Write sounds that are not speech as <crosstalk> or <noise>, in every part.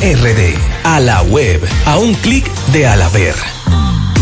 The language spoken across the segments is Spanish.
RD. A la web. A un clic de Alaber.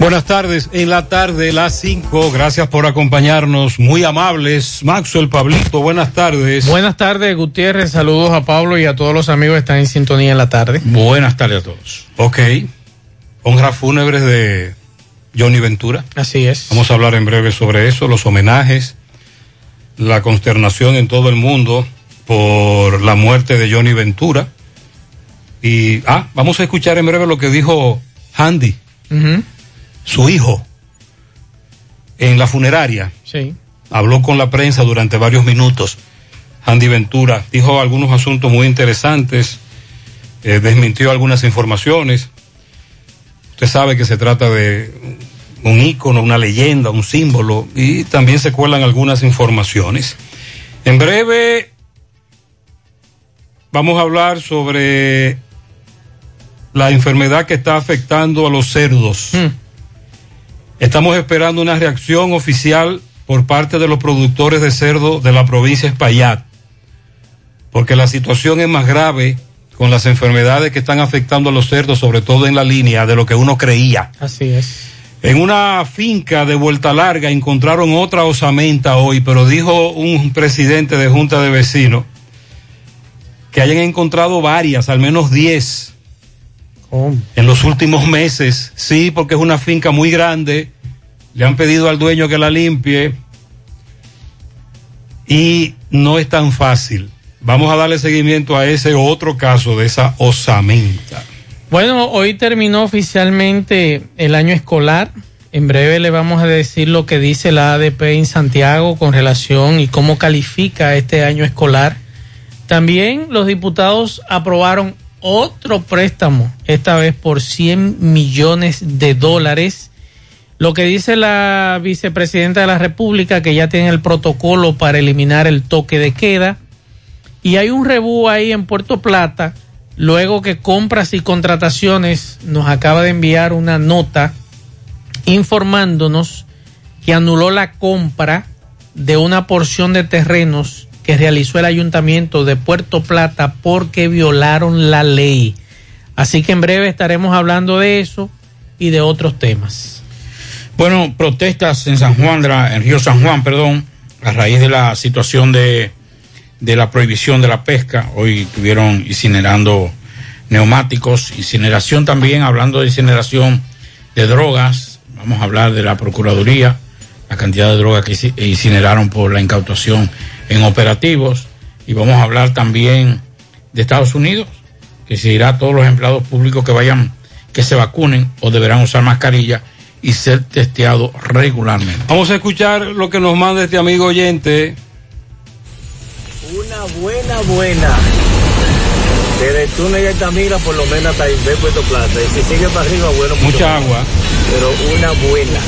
Buenas tardes, en la tarde, las 5, gracias por acompañarnos, muy amables. Maxwell Pablito, buenas tardes. Buenas tardes, Gutiérrez, saludos a Pablo y a todos los amigos que están en sintonía en la tarde. Buenas tardes a todos. Ok, honras fúnebres de Johnny Ventura. Así es. Vamos a hablar en breve sobre eso, los homenajes, la consternación en todo el mundo por la muerte de Johnny Ventura. Y, ah, vamos a escuchar en breve lo que dijo Handy. Uh su hijo en la funeraria. Sí. Habló con la prensa durante varios minutos. Andy Ventura dijo algunos asuntos muy interesantes, eh, desmintió algunas informaciones. Usted sabe que se trata de un ícono, una leyenda, un símbolo, y también se cuelan algunas informaciones. En breve vamos a hablar sobre la enfermedad que está afectando a los cerdos. Mm. Estamos esperando una reacción oficial por parte de los productores de cerdo de la provincia de Espaillat, porque la situación es más grave con las enfermedades que están afectando a los cerdos, sobre todo en la línea de lo que uno creía. Así es. En una finca de vuelta larga encontraron otra osamenta hoy, pero dijo un presidente de junta de vecinos que hayan encontrado varias, al menos 10 en los últimos meses, sí, porque es una finca muy grande. Le han pedido al dueño que la limpie. Y no es tan fácil. Vamos a darle seguimiento a ese otro caso de esa osamenta. Bueno, hoy terminó oficialmente el año escolar. En breve le vamos a decir lo que dice la ADP en Santiago con relación y cómo califica este año escolar. También los diputados aprobaron otro préstamo, esta vez por 100 millones de dólares. Lo que dice la vicepresidenta de la República, que ya tiene el protocolo para eliminar el toque de queda. Y hay un rebú ahí en Puerto Plata luego que compras y contrataciones nos acaba de enviar una nota informándonos que anuló la compra de una porción de terrenos que realizó el ayuntamiento de Puerto Plata porque violaron la ley. Así que en breve estaremos hablando de eso y de otros temas. Bueno, protestas en San Juan, en Río San Juan, perdón, a raíz de la situación de, de la prohibición de la pesca. Hoy estuvieron incinerando neumáticos, incineración también, hablando de incineración de drogas. Vamos a hablar de la Procuraduría, la cantidad de drogas que incineraron por la incautación en operativos. Y vamos a hablar también de Estados Unidos, que se dirá a todos los empleados públicos que vayan, que se vacunen o deberán usar mascarilla y ser testeados regularmente. Vamos a escuchar lo que nos manda este amigo oyente. Una buena, buena. Desde túnel y Altamira, por lo menos hasta Inver Puerto Plata. Y si sigue para arriba, bueno. Mucha agua. Pero una buena.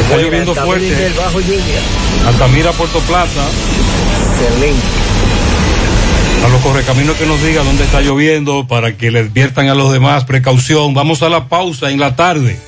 Está lloviendo fuerte. Bajo lluvia. Altamira, Puerto Plata. A los correcaminos que nos diga dónde está lloviendo para que le adviertan a los demás precaución. Vamos a la pausa en la tarde.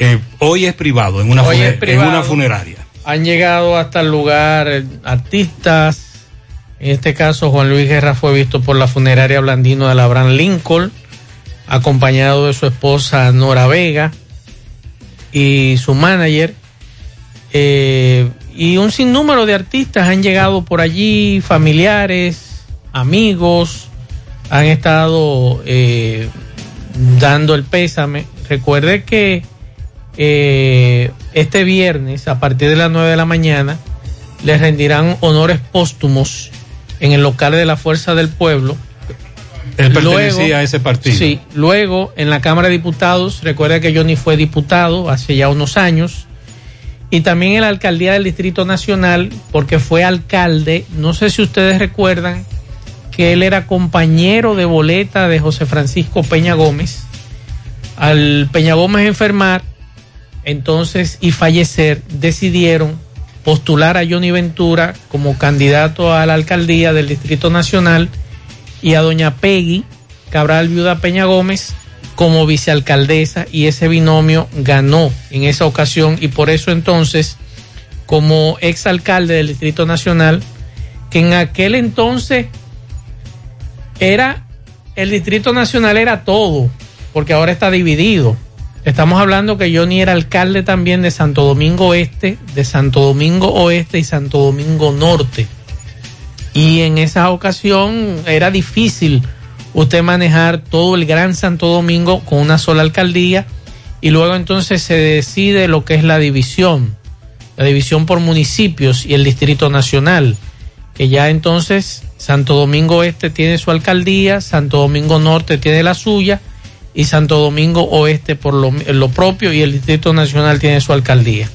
Eh, hoy es privado en una, funer- privado. en una funeraria. Han llegado hasta el lugar eh, artistas. En este caso, Juan Luis Guerra fue visto por la funeraria Blandino de la Abraham Lincoln, acompañado de su esposa Nora Vega y su manager. Eh, y un sinnúmero de artistas han llegado por allí, familiares, amigos, han estado eh, dando el pésame. Recuerde que eh, este viernes, a partir de las 9 de la mañana, les rendirán honores póstumos en el local de la Fuerza del Pueblo. Él pertenecía a ese partido. Sí, luego en la Cámara de Diputados, recuerda que Johnny fue diputado hace ya unos años, y también en la alcaldía del Distrito Nacional, porque fue alcalde, no sé si ustedes recuerdan que él era compañero de boleta de José Francisco Peña Gómez. Al Peña Gómez enfermar, entonces y fallecer, decidieron postular a Johnny Ventura como candidato a la alcaldía del Distrito Nacional y a doña Peggy Cabral Viuda Peña Gómez como vicealcaldesa y ese binomio ganó en esa ocasión. Y por eso entonces como exalcalde del Distrito Nacional que en aquel entonces era el Distrito Nacional era todo porque ahora está dividido Estamos hablando que Johnny era alcalde también de Santo Domingo Este, de Santo Domingo Oeste y Santo Domingo Norte. Y en esa ocasión era difícil usted manejar todo el Gran Santo Domingo con una sola alcaldía y luego entonces se decide lo que es la división, la división por municipios y el Distrito Nacional, que ya entonces Santo Domingo Este tiene su alcaldía, Santo Domingo Norte tiene la suya y Santo Domingo Oeste por lo, propio y el Distrito Nacional tiene su alcaldía.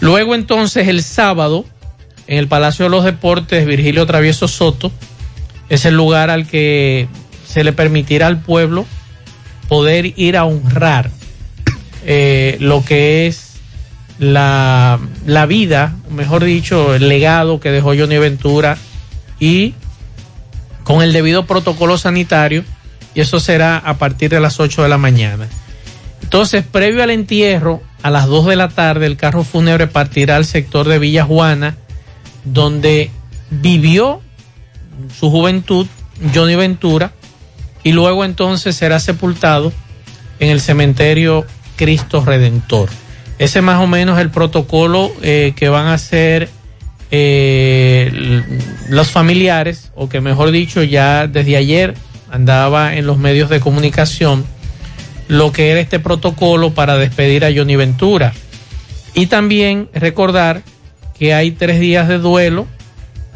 Luego entonces el sábado en el Palacio de los Deportes Virgilio Travieso Soto es el lugar al que se le permitirá al pueblo poder ir a honrar eh, lo que es la, la vida, mejor dicho, el legado que dejó Johnny Ventura y con el debido protocolo sanitario y eso será a partir de las 8 de la mañana. Entonces, previo al entierro, a las 2 de la tarde, el carro fúnebre partirá al sector de Villa Juana, donde vivió su juventud Johnny Ventura, y luego entonces será sepultado en el cementerio Cristo Redentor. Ese más o menos el protocolo eh, que van a hacer eh, los familiares, o que mejor dicho, ya desde ayer andaba en los medios de comunicación lo que era este protocolo para despedir a Johnny Ventura. Y también recordar que hay tres días de duelo,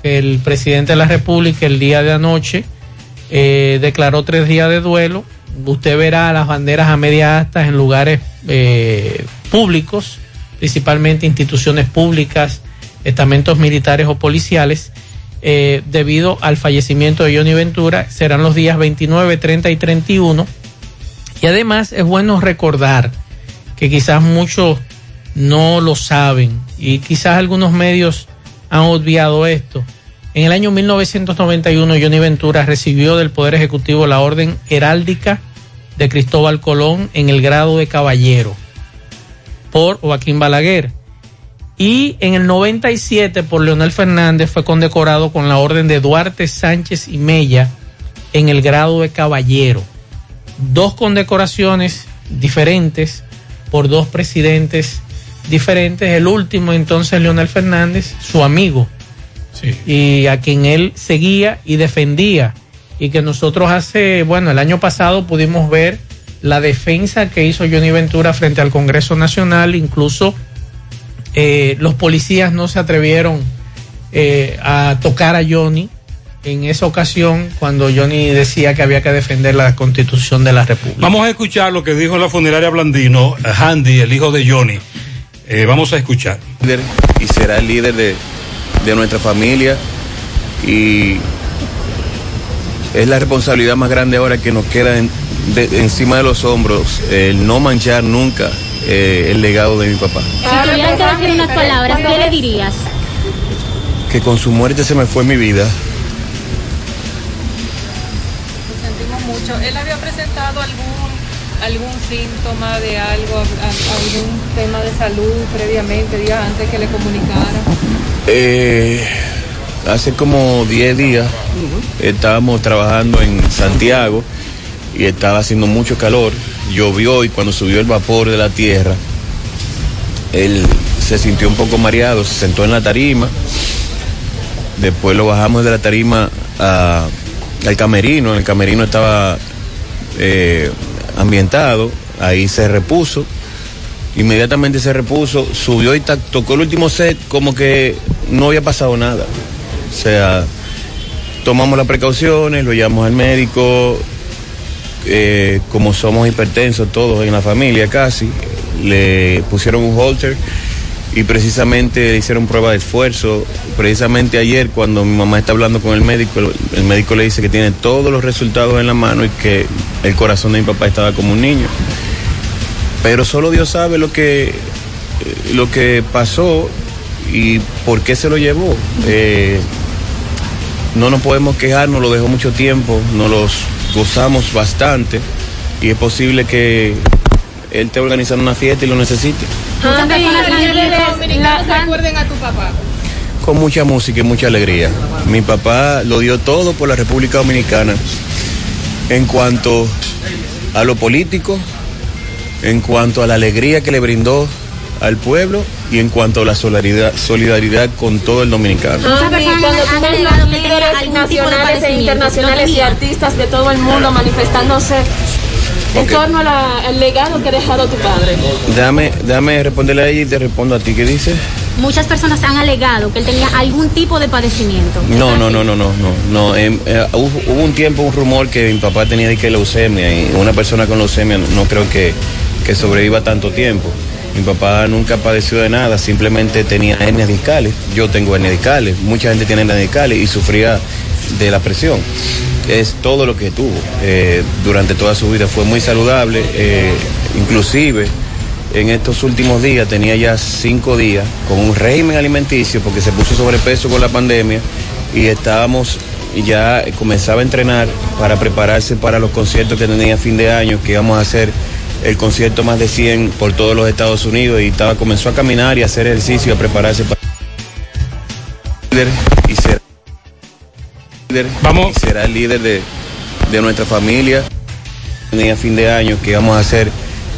el presidente de la República el día de anoche eh, declaró tres días de duelo. Usted verá las banderas a media asta en lugares eh, públicos, principalmente instituciones públicas, estamentos militares o policiales, eh, debido al fallecimiento de Johnny Ventura. Serán los días 29, 30 y 31. Y además es bueno recordar que quizás muchos no lo saben y quizás algunos medios han obviado esto. En el año 1991 Johnny Ventura recibió del Poder Ejecutivo la Orden Heráldica de Cristóbal Colón en el grado de caballero por Joaquín Balaguer. Y en el 97 por Leonel Fernández fue condecorado con la Orden de Duarte Sánchez y Mella en el grado de caballero. Dos condecoraciones diferentes por dos presidentes diferentes. El último entonces Leonel Fernández, su amigo, y a quien él seguía y defendía. Y que nosotros hace, bueno, el año pasado pudimos ver la defensa que hizo Johnny Ventura frente al Congreso Nacional, incluso eh, los policías no se atrevieron eh, a tocar a Johnny en esa ocasión cuando Johnny decía que había que defender la constitución de la República. Vamos a escuchar lo que dijo en la funeraria Blandino, Handy, el hijo de Johnny. Eh, vamos a escuchar. y será el líder de, de nuestra familia y es la responsabilidad más grande ahora que nos queda en- de- encima de los hombros, el no manchar nunca eh, el legado de mi papá. Si tuvieras que decir unas palabras, ¿qué le dirías? Que con su muerte se me fue mi vida, hecho, ¿él había presentado algún algún síntoma de algo, algún tema de salud previamente, días antes que le comunicara? Eh, hace como 10 días estábamos trabajando en Santiago y estaba haciendo mucho calor. Llovió y cuando subió el vapor de la tierra, él se sintió un poco mareado, se sentó en la tarima. Después lo bajamos de la tarima a- al camerino. El camerino estaba eh, ambientado, ahí se repuso. Inmediatamente se repuso, subió y tocó el último set como que no había pasado nada. O sea, tomamos las precauciones, lo llevamos al médico, eh, como somos hipertensos todos en la familia casi, le pusieron un holter y precisamente hicieron prueba de esfuerzo. Precisamente ayer cuando mi mamá está hablando con el médico, el- el médico le dice que tiene todos los resultados en la mano y que el corazón de mi papá estaba como un niño. Pero solo Dios sabe lo que, eh, lo que pasó y por qué se lo llevó. Eh, no nos podemos quejar, nos lo dejó mucho tiempo, nos los gozamos bastante y es posible que él esté organizando una fiesta y lo necesite. Andy, los dominicanos recuerden a tu papá. Con mucha música y mucha alegría. Mi papá lo dio todo por la República Dominicana en cuanto a lo político, en cuanto a la alegría que le brindó al pueblo y en cuanto a la solidaridad, solidaridad con todo el dominicano. Andy, cuando tú ves líderes nacionales e internacionales y artistas de todo el mundo manifestándose en torno al legado que ha dejado tu padre. Déjame, déjame responderle a ella y te respondo a ti. ¿Qué dice? Muchas personas han alegado que él tenía algún tipo de padecimiento. No, no, no, no, no, no. no em, eh, hubo, hubo un tiempo, un rumor que mi papá tenía de que leucemia y una persona con leucemia no, no creo que, que sobreviva tanto tiempo. Mi papá nunca padeció de nada, simplemente tenía hernias discales. Yo tengo hernias discales, mucha gente tiene hernias discales y sufría de la presión. Es todo lo que tuvo eh, durante toda su vida. Fue muy saludable, eh, inclusive en estos últimos días, tenía ya cinco días con un régimen alimenticio porque se puso sobrepeso con la pandemia y estábamos ya comenzaba a entrenar para prepararse para los conciertos que tenía a fin de año, que íbamos a hacer el concierto más de 100 por todos los Estados Unidos y estaba comenzó a caminar y a hacer ejercicio, a prepararse para y líder Vamos. y será el líder de, de nuestra familia. Tenía fin de año que íbamos a hacer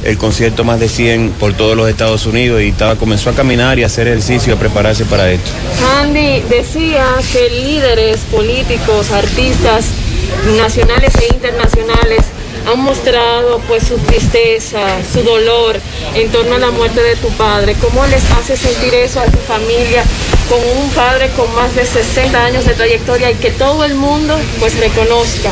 el concierto más de 100 por todos los Estados Unidos y estaba comenzó a caminar y a hacer ejercicio y a prepararse para esto. Andy decía que líderes políticos, artistas nacionales e internacionales han mostrado pues su tristeza, su dolor en torno a la muerte de tu padre. ¿Cómo les hace sentir eso a tu familia con un padre con más de 60 años de trayectoria y que todo el mundo pues reconozca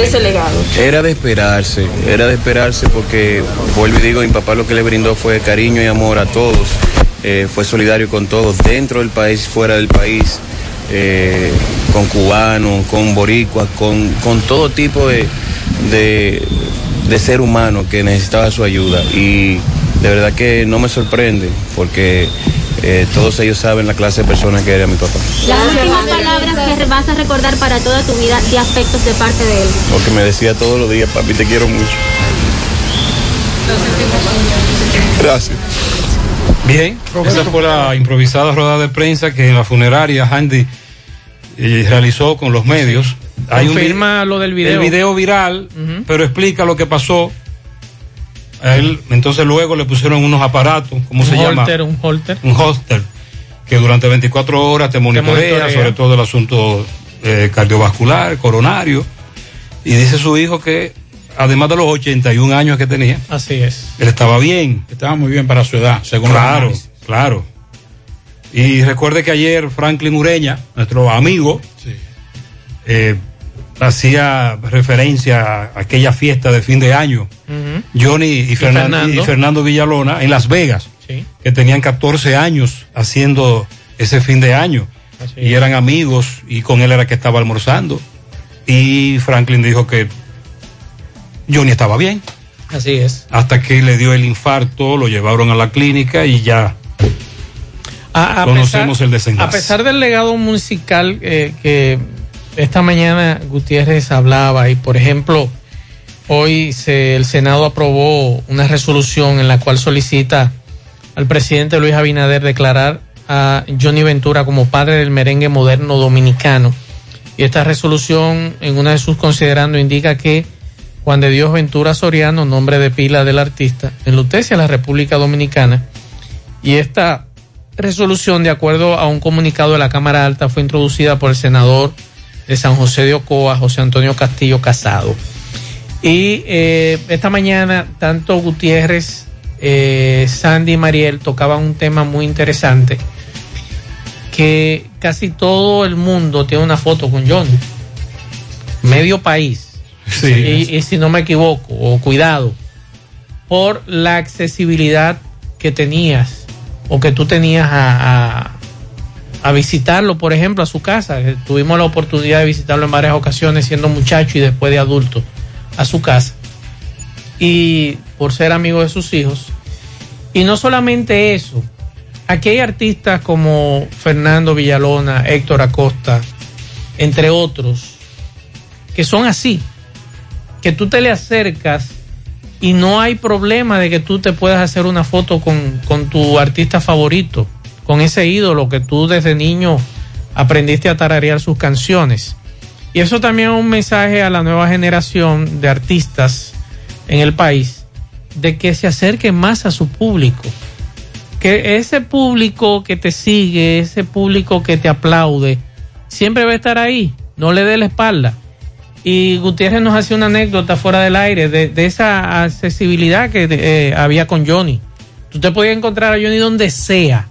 ese legado? Era de esperarse, era de esperarse porque, vuelvo y digo, mi papá lo que le brindó fue cariño y amor a todos, eh, fue solidario con todos, dentro del país, fuera del país, eh, con cubanos, con boricuas, con, con todo tipo de, de, de ser humano que necesitaba su ayuda. Y de verdad que no me sorprende porque eh, todos ellos saben la clase de persona que era mi papá. Las últimas palabras que vas a recordar para toda tu vida de afectos de parte de él. Porque me decía todos los días, papi, te quiero mucho. Gracias. Bien, esa fue la improvisada rueda de prensa que en la funeraria Handy eh, realizó con los medios. vi- Confirma lo del video. El video viral, pero explica lo que pasó. A él, entonces luego le pusieron unos aparatos, ¿cómo un se llama? holter, un holter. Un holster, que durante 24 horas te monitorea, monitorea. sobre todo el asunto eh, cardiovascular, coronario. Y dice su hijo que, además de los 81 años que tenía, Así es. él estaba bien. Estaba muy bien para su edad, según Claro, claro. Y recuerde que ayer Franklin Ureña, nuestro amigo, eh, hacía referencia a aquella fiesta de fin de año. Johnny y, Fernan- Fernando. y Fernando Villalona en Las Vegas, Sí. que tenían 14 años haciendo ese fin de año. Así Y eran amigos y con él era que estaba almorzando. Y Franklin dijo que Johnny estaba bien. Así es. Hasta que le dio el infarto, lo llevaron a la clínica y ya A, a conocemos pesar, el desenlace. A pesar del legado musical eh, que esta mañana Gutiérrez hablaba y por ejemplo Hoy se, el Senado aprobó una resolución en la cual solicita al presidente Luis Abinader declarar a Johnny Ventura como padre del merengue moderno dominicano. Y esta resolución, en una de sus considerando, indica que Juan de Dios Ventura Soriano, nombre de pila del artista, enlutece a la República Dominicana. Y esta resolución, de acuerdo a un comunicado de la Cámara Alta, fue introducida por el senador de San José de Ocoa, José Antonio Castillo Casado. Y eh, esta mañana, tanto Gutiérrez, eh, Sandy y Mariel tocaban un tema muy interesante, que casi todo el mundo tiene una foto con Johnny. Medio país. Y, y si no me equivoco, o cuidado, por la accesibilidad que tenías o que tú tenías a, a, visitarlo, por ejemplo, a su casa. Tuvimos la oportunidad de visitarlo en varias ocasiones siendo muchacho y después de adulto a su casa. Y por ser amigo de sus hijos. Y no solamente eso, aquí hay artistas como Fernando Villalona, Héctor Acosta, entre otros, que son así, que tú te le acercas y no hay problema de que tú te puedas hacer una foto con, con tu artista favorito, con ese ídolo que tú desde niño aprendiste a tararear sus canciones. Y eso también es un mensaje a la nueva generación de artistas en el país de que se acerquen más a su público. Que ese público que te sigue, ese público que te aplaude, siempre va a estar ahí. No le dé la espalda. Y Gutiérrez nos hacía una anécdota fuera del aire de, de esa accesibilidad que eh, había con Johnny. Tú te podías encontrar a Johnny donde sea.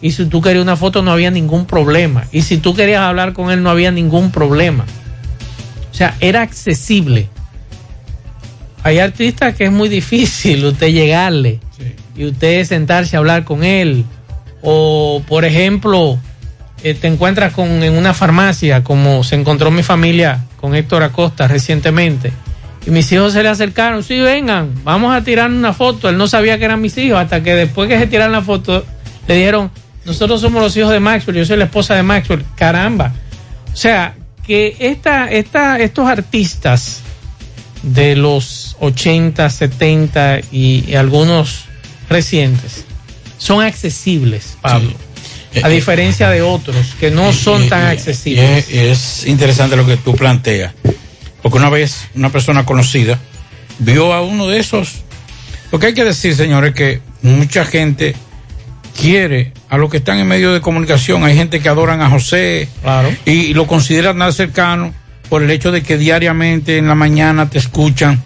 Y si tú querías una foto no había ningún problema. Y si tú querías hablar con él no había ningún problema. O sea, era accesible. Hay artistas que es muy difícil usted llegarle y usted sentarse a hablar con él. O, por ejemplo, eh, te encuentras con, en una farmacia, como se encontró mi familia con Héctor Acosta recientemente. Y mis hijos se le acercaron, sí, vengan, vamos a tirar una foto. Él no sabía que eran mis hijos, hasta que después que se tiraron la foto, le dijeron, nosotros somos los hijos de Maxwell, yo soy la esposa de Maxwell. Caramba. O sea, que esta, esta, estos artistas de los 80, 70 y, y algunos recientes son accesibles, Pablo. A diferencia de otros que no son tan accesibles. Es, es interesante lo que tú planteas. Porque una vez una persona conocida vio a uno de esos. Lo que hay que decir, señores, que mucha gente quiere a los que están en medio de comunicación. Hay gente que adoran a José y, y lo consideran más cercano por el hecho de que diariamente en la mañana te escuchan,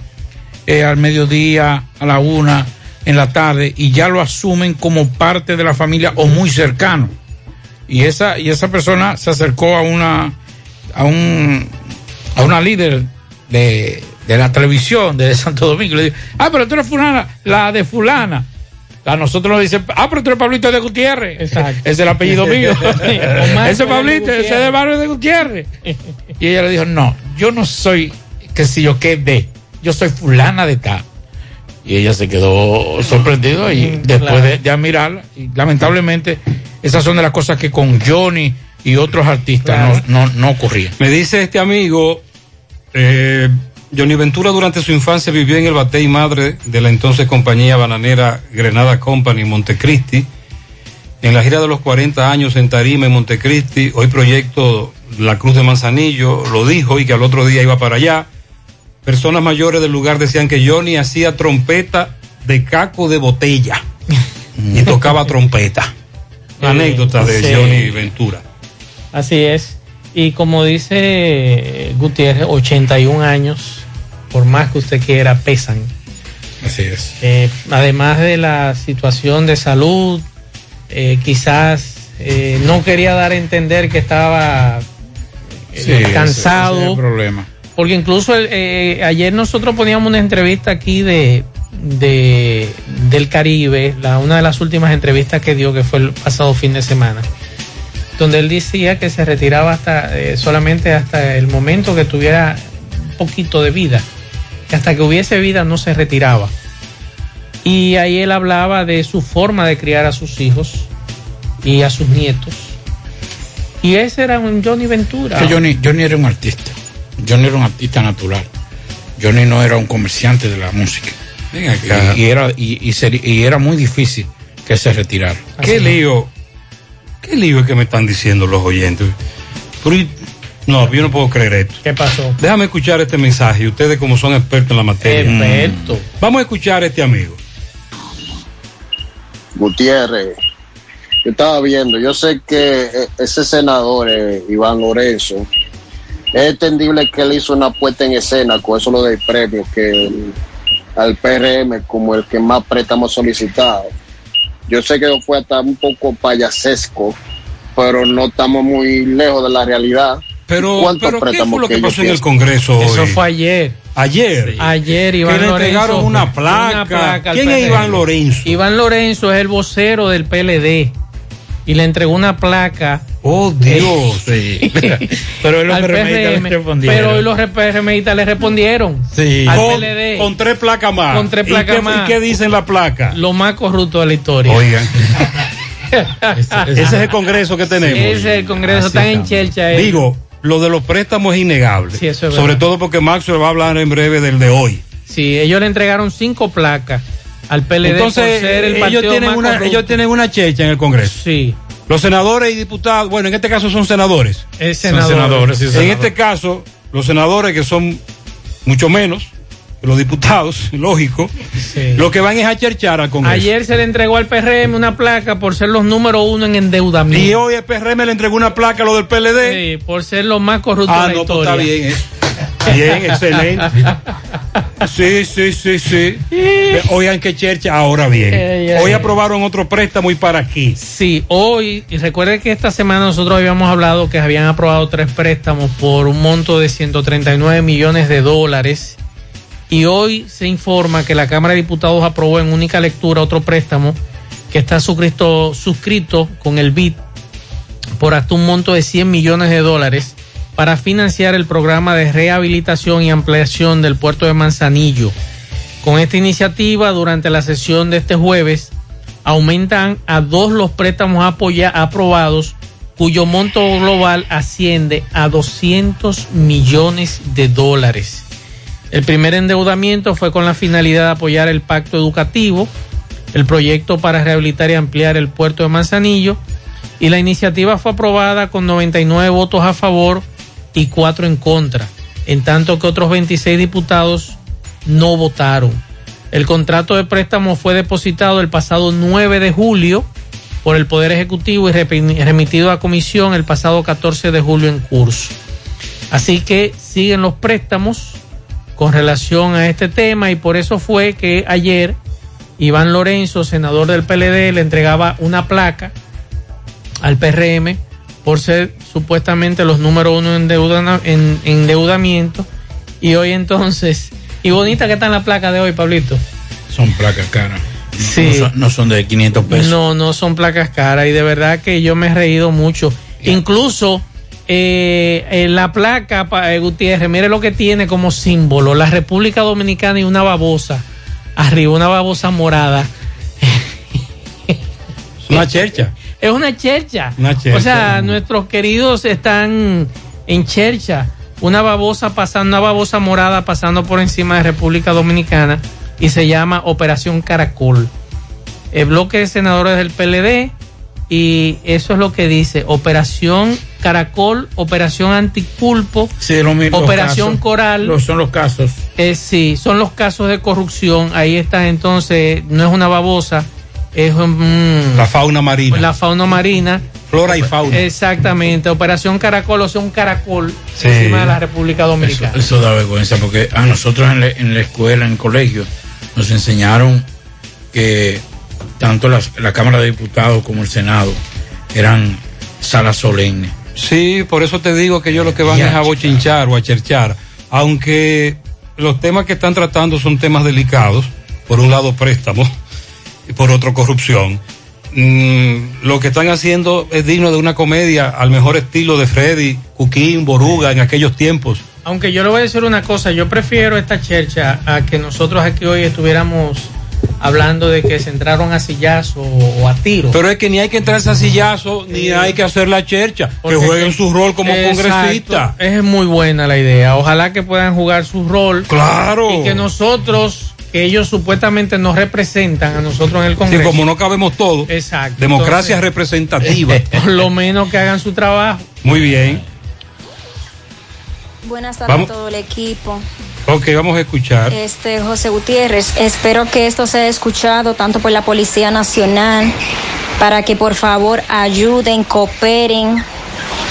eh, al mediodía, a la una, en la tarde, y ya lo asumen como parte de la familia o muy cercano. Y esa, y esa persona se acercó a una, a un, a una líder de, de la televisión de <laughs> Santo Domingo. Le dijo, ah, pero tú eres fulana, la de fulana. A nosotros nos dicen, ah, pero tú eres Pablito de Gutiérrez. Ese es el apellido mío. <laughs> ese Pablito, ese es de barrio de Gutiérrez. Y ella le dijo, no, yo no soy, que si yo qué de, yo soy fulana de tal. Y ella se quedó sorprendida y después claro. de, de admirarla, y lamentablemente, esas son de las cosas que con Johnny y otros artistas no, no, no ocurrían. Me dice este amigo, eh, Johnny Ventura durante su infancia vivió en el batey madre de la entonces compañía bananera Grenada Company en Montecristi. En la gira de los 40 años en Tarima, en Montecristi, hoy proyecto La Cruz de Manzanillo, lo dijo y que al otro día iba para allá. Personas mayores del lugar decían que Johnny hacía trompeta de caco de botella y tocaba trompeta. Anécdota de Sí. Johnny Ventura. Así es. Y como dice Gutiérrez, 81 años, por más que usted quiera, pesan. Así es. Eh, además de la situación de salud, eh, quizás eh, no quería dar a entender que estaba eh, Sí, ese- cansado. ese es el problema. Porque incluso el- eh, ayer nosotros poníamos una entrevista aquí de, de del Caribe, una de las últimas entrevistas que dio, que fue el pasado fin de semana, donde él decía que se retiraba hasta eh, solamente hasta el momento que tuviera un poquito de vida, que hasta que hubiese vida no se retiraba. Y ahí él hablaba de su forma de criar a sus hijos y a sus nietos. Y ese era un Johnny Ventura. Johnny, Johnny era un artista. Johnny era un artista natural. Johnny no era un comerciante de la música. Ven acá. Y, y era, y, y y era muy difícil que se retirara. ¿Qué lío? ¿Qué lío es que me están diciendo los oyentes? Pero no, yo no puedo creer esto. ¿Qué pasó? Déjame escuchar este mensaje. Ustedes como son expertos en la materia. Experto. Mm. Vamos a escuchar a este amigo. Gutiérrez, yo estaba viendo, yo sé que eh, ese senador, eh, Iván Lorenzo, es entendible que él hizo una puesta en escena con eso lo del premio, que el- al PRM como el que más préstamos solicitado. Yo sé que fue hasta un poco payasesco, pero no estamos muy lejos de la realidad. Pero, ¿Cuántos pero ¿qué préstamos fue lo que ellos pasó en el? Congreso hoy? Eso fue ayer. Ayer. Ayer Iván Que le Lorenzo. entregaron una placa. ¿Quién es. Iván Lorenzo? Iván Lorenzo es el vocero del PLD y le entregó una placa. Oh, Dios. <laughs> Pero hoy los PRMistas le respondieron. Pero hoy los PRMistas le respondieron. Sí. Al Con, PLD. con tres placas más. Con tres ¿Y placas qué- más. ¿Y qué dicen la placa? Lo más corrupto de la historia. Oigan. <laughs> Ese es el Congreso que tenemos. Ese es el Congreso, están en chelcha. ellos. Digo, lo de los préstamos es innegable. Sí, eso es Sobre todo porque Maxwell va a hablar en breve del de hoy. Sí, ellos le entregaron cinco placas al PLD Entonces, por ser el ellos partido tienen, una, corrupto. ellos tienen una checha en el Congreso. Sí. Los senadores y diputados, bueno, en este caso son senadores. Es senador. Son senadores, sí, En este caso, los senadores que son mucho menos los diputados, <laughs> lógico, lo que van es a cherchar al Congreso. Ayer se le entregó al PRM una placa por ser los número uno en endeudamiento. Y hoy el PRM le entregó una placa a lo del PLD. Sí, por ser los más corruptos Ah, de la no, pues está bien, eh. Bien, <laughs> excelente. Sí, sí, sí, sí. Oigan que chercha, ahora bien. Hoy aprobaron otro préstamo y para aquí. Sí, hoy, y recuerde que esta semana nosotros habíamos hablado que habían aprobado tres préstamos por un monto de 139 millones de dólares. Y hoy se informa que la Cámara de Diputados aprobó en única lectura otro préstamo que está suscrito, suscrito con el BID por hasta un monto de 100 millones de dólares para financiar el programa de rehabilitación y ampliación del puerto de Manzanillo. Con esta iniciativa, durante la sesión de este jueves, aumentan a dos los préstamos aprobados, cuyo monto global asciende a 200 millones de dólares. El primer endeudamiento fue con la finalidad de apoyar el pacto educativo, el proyecto para rehabilitar y ampliar el puerto de Manzanillo, y la iniciativa fue aprobada con 99 votos a favor y 4 en contra, en tanto que otros 26 diputados no votaron. El contrato de préstamo fue depositado el pasado 9 de julio por el Poder Ejecutivo y remitido a comisión el pasado 14 de julio en curso. Así que siguen los préstamos con relación a este tema y por eso fue que ayer Iván Lorenzo, senador del PLD, le entregaba una placa al PRM por ser supuestamente los número uno en, deuda- en- en endeudamiento y hoy entonces y bonita que está en la placa de hoy Pablito Son placas caras. No, Sí. no son, no son de 500 pesos. no no son placas caras y de verdad que yo me he reído mucho incluso eh, eh, la placa eh, Gutiérrez mire lo que tiene como símbolo la República Dominicana y una babosa arriba una babosa morada <laughs> Una chercha. Es una chercha. Una chercha. O sea, nuestros queridos están en chercha. Una babosa pasando, una babosa morada pasando por encima de República Dominicana y se llama Operación Caracol. El bloque de senadores del PLD y eso es lo que dice Operación Caracol, Operación Antipulpo, Sí, lo mismo, los Operación casos. Coral. Los- son los casos. Eh, sí, son los casos de corrupción. Ahí está entonces, no es una babosa, es un... La fauna marina. La fauna marina. Flora y fauna. Exactamente, Operación Caracol, o sea, un caracol Sí. encima de la República Dominicana. Eso da vergüenza porque a nosotros en la, en la escuela, en el colegio, nos enseñaron que tanto las- la Cámara de Diputados como el Senado eran salas solemnes. Sí, por eso te digo que ellos lo que van es a bochinchar o a cherchar. Aunque los temas que están tratando son temas delicados. Por un lado, préstamos por otro, corrupción. Mm, lo que están haciendo es digno de una comedia al mejor estilo de Freddy, Cuquín, Boruga en aquellos tiempos. Aunque yo le voy a decir una cosa, yo prefiero esta chercha a que nosotros aquí hoy estuviéramos hablando de que se entraron a sillazo o a tiro. Pero es que ni hay que entrarse a sillazo, ni hay que hacer la chercha, que jueguen que- su rol como Exacto. congresista. Es muy buena la idea. Ojalá que puedan jugar su rol. Claro. Y que nosotros, ellos supuestamente nos representan a nosotros en el Sí, Congreso. como no cabemos todos. Exacto. Democracia Entonces, representativa. <laughs> Por lo menos que hagan su trabajo. Muy bien. Buenas tardes Vamos. a todo el equipo. Ok, vamos a escuchar. Este José Gutiérrez, espero que esto sea escuchado tanto por la Policía Nacional para que por favor ayuden, cooperen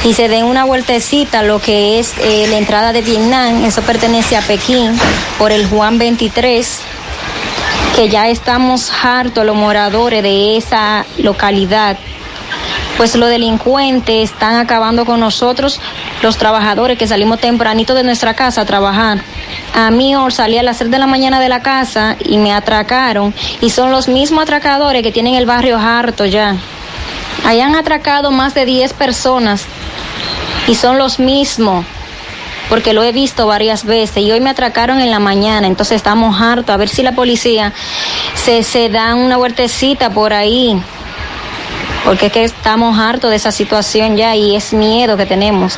y se den una vueltecita lo que es eh, la entrada de Vietnam, eso pertenece a Pekín, por el Juan 23, que ya estamos hartos los moradores de esa localidad pues los delincuentes están acabando con nosotros, los trabajadores que salimos tempranito de nuestra casa a trabajar. A mí salí a las 3 de la mañana de la casa y me atracaron y son los mismos atracadores que tienen el barrio harto ya. Hayan atracado más de 10 personas y son los mismos porque lo he visto varias veces y hoy me atracaron en la mañana, entonces estamos hartos a ver si la policía se, se da una huertecita por ahí porque es que estamos hartos de esa situación ya y es miedo que tenemos.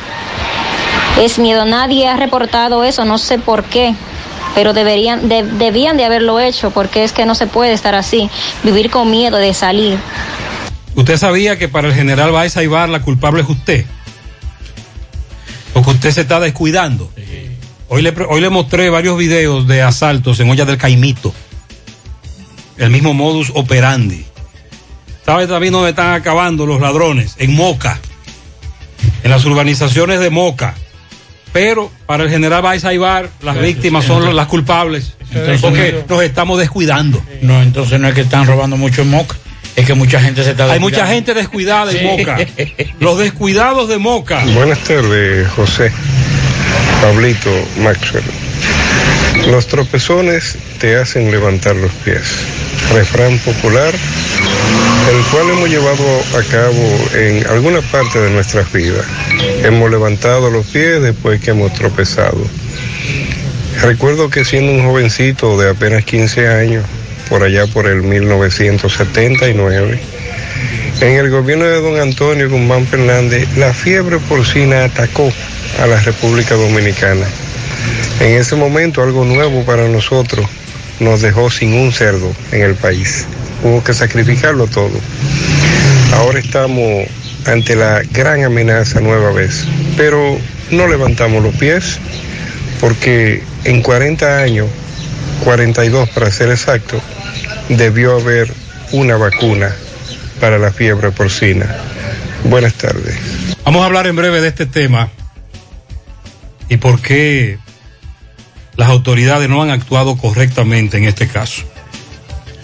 Es miedo, nadie ha reportado eso, no sé por qué, pero deberían, de- debían de haberlo hecho, porque es que no se puede estar así, vivir con miedo de salir. ¿Usted sabía que para el general Baez Aibar la culpable es usted? Porque usted se está descuidando. Hoy le, hoy le mostré varios videos de asaltos en Olla del Caimito. El mismo modus operandi. ¿Sabe también dónde están acabando los ladrones? En Moca. En las urbanizaciones de Moca. Pero para el general Baez Aibar, las víctimas son las culpables. Entonces, porque nos estamos descuidando. No, entonces no es que están robando mucho en Moca, es que mucha gente se está Hay mucha gente descuidada en Sí. Moca. Los descuidados de Moca. Buenas tardes, José. Pablito Maxwell. Los tropezones te hacen levantar los pies. Refrán popular, el cual hemos llevado a cabo en alguna parte de nuestras vidas. Hemos levantado los pies después que hemos tropezado. Recuerdo que siendo un jovencito de apenas 15 años, por allá por el 1979, en el gobierno de don Antonio Guzmán Fernández, la fiebre porcina atacó a la República Dominicana. En ese momento, algo nuevo para nosotros nos dejó sin un cerdo en el país. Hubo que sacrificarlo todo. Ahora estamos ante la gran amenaza nueva vez, pero no levantamos los pies porque en 40 años, 42 para ser exacto, debió haber una vacuna para la fiebre porcina. Buenas tardes. Vamos a hablar en breve de este tema y por qué las autoridades no han actuado correctamente en este caso.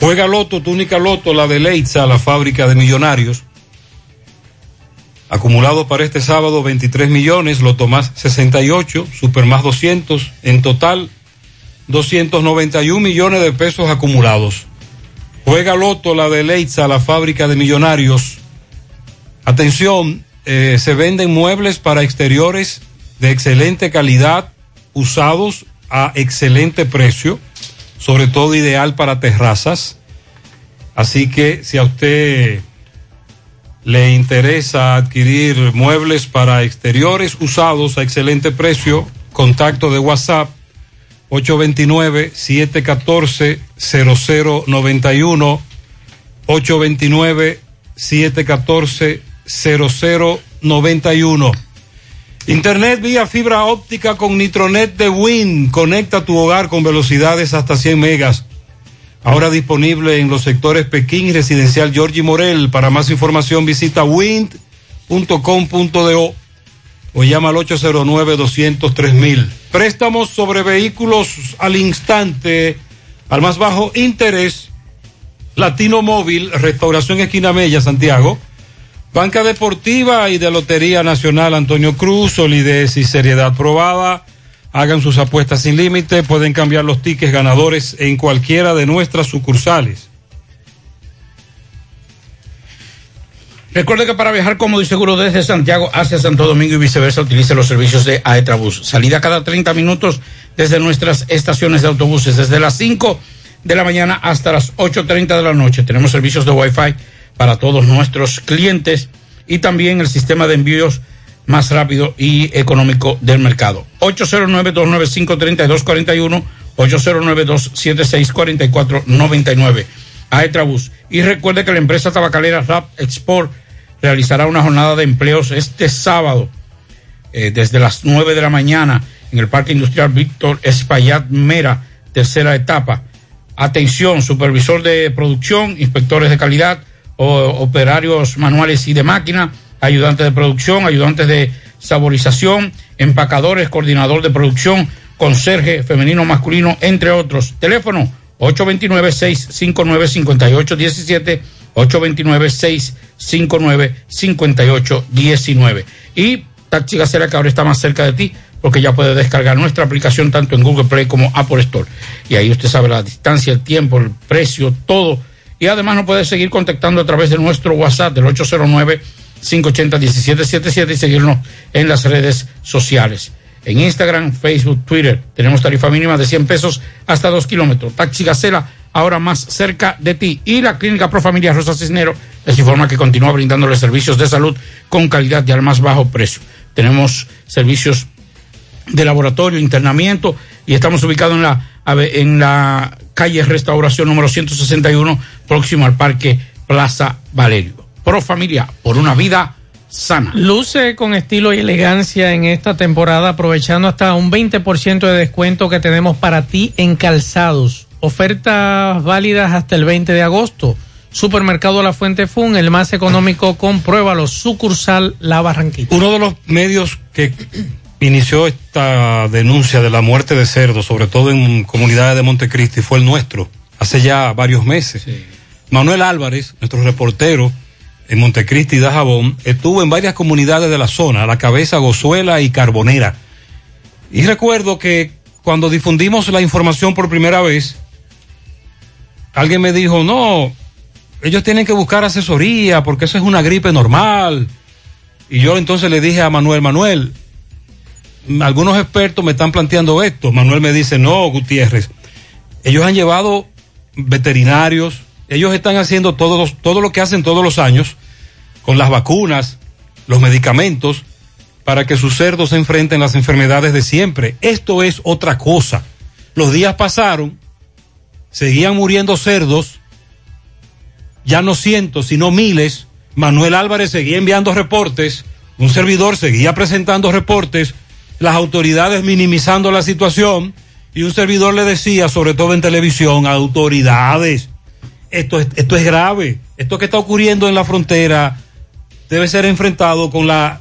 Juega Loto, tu única Loto, la de Leitza, la fábrica de millonarios. Acumulado para este sábado 23 millones, Loto más 68, Super más 200, en total 291 millones de pesos acumulados. Juega Loto, la de Leitza, la fábrica de millonarios. Atención, eh, se venden muebles para exteriores de excelente calidad, usados a excelente precio, sobre todo ideal para terrazas. Así que si a usted le interesa adquirir muebles para exteriores usados a excelente precio, contacto de WhatsApp 829-714-0091, 829-714-0091. Internet vía fibra óptica con Nitronet de Win. Conecta tu hogar con velocidades hasta 100 megas. Ahora disponible en los sectores Pekín y Residencial Georgie Morel. Para más información visita wind.com.do o llama al 809-203 Préstamos sobre vehículos al instante, al más bajo interés. Latino Móvil, Restauración Esquina Mella, Santiago. Banca Deportiva y de Lotería Nacional Antonio Cruz, solidez y seriedad probada. Hagan sus apuestas sin límite, pueden cambiar los tickets ganadores en cualquiera de nuestras sucursales. Recuerde que para viajar cómodo y seguro desde Santiago hacia Santo Domingo y viceversa, utilice los servicios de Aetrabús. Salida cada 30 minutos desde nuestras estaciones de autobuses, desde las 5 de la mañana hasta las 8.30 de la noche. Tenemos servicios de Wi-Fi para todos nuestros clientes y también el sistema de envíos más rápido y económico del mercado. 809-295-3241, 809-276-4499. Aetrabús. Y recuerde que la empresa tabacalera Rap Export realizará una jornada de empleos este sábado eh, desde las 9 de la mañana en el Parque Industrial Víctor Espaillat Mera, tercera etapa. Atención, supervisor de producción, inspectores de calidad, o, operarios manuales y de máquina, ayudantes de producción, ayudantes de saborización, empacadores, coordinador de producción, conserje femenino, masculino, entre otros. Teléfono 829-659-5817, 829-659-5819. Y Taxi Gacera que ahora está más cerca de ti porque ya puede descargar nuestra aplicación tanto en Google Play como Apple Store. Y ahí usted sabe la distancia, el tiempo, el precio, todo. Y además nos puede seguir contactando a través de nuestro WhatsApp del 809-580-1777 y seguirnos en las redes sociales. En Instagram, Facebook, Twitter. Tenemos tarifa mínima de 100 pesos hasta 2 kilómetros. Taxi Gacela, ahora más cerca de ti. Y la Clínica Profamilia Rosa Cisnero les informa que continúa brindándole servicios de salud con calidad y al más bajo precio. Tenemos servicios de laboratorio, internamiento y estamos ubicados en la, en la calle Restauración número 161, próximo al Parque Plaza Valerio. Pro Familia, por una vida sana. Luce con estilo y elegancia en esta temporada, aprovechando hasta un 20% de descuento que tenemos para ti en calzados. Ofertas válidas hasta el 20 de agosto. Supermercado La Fuente Fun, el más económico, compruébalo. Sucursal La Barranquita. Uno de los medios que inició esta denuncia de la muerte de cerdos, sobre todo en comunidades de Montecristi, fue el nuestro, hace ya varios meses. Manuel Álvarez, nuestro reportero en Montecristi y Dajabón, estuvo en varias comunidades de la zona, la cabeza Gozuela y Carbonera. Y recuerdo que cuando difundimos la información por primera vez, alguien me dijo, no, ellos tienen que buscar asesoría porque eso es una gripe normal. Y yo entonces le dije a Manuel, Manuel, algunos expertos me están planteando esto. Manuel me dice, no, Gutiérrez, ellos han llevado veterinarios, ellos están haciendo todo, todo lo que hacen todos los años con las vacunas, los medicamentos, para que sus cerdos se enfrenten las enfermedades de siempre. Esto es otra cosa. Los días pasaron, seguían muriendo cerdos, ya no cientos, sino miles. Manuel Álvarez seguía enviando reportes, un servidor seguía presentando reportes, las autoridades minimizando la situación y un servidor le decía, sobre todo en televisión, autoridades, esto es, esto es grave, esto que está ocurriendo en la frontera debe ser enfrentado con la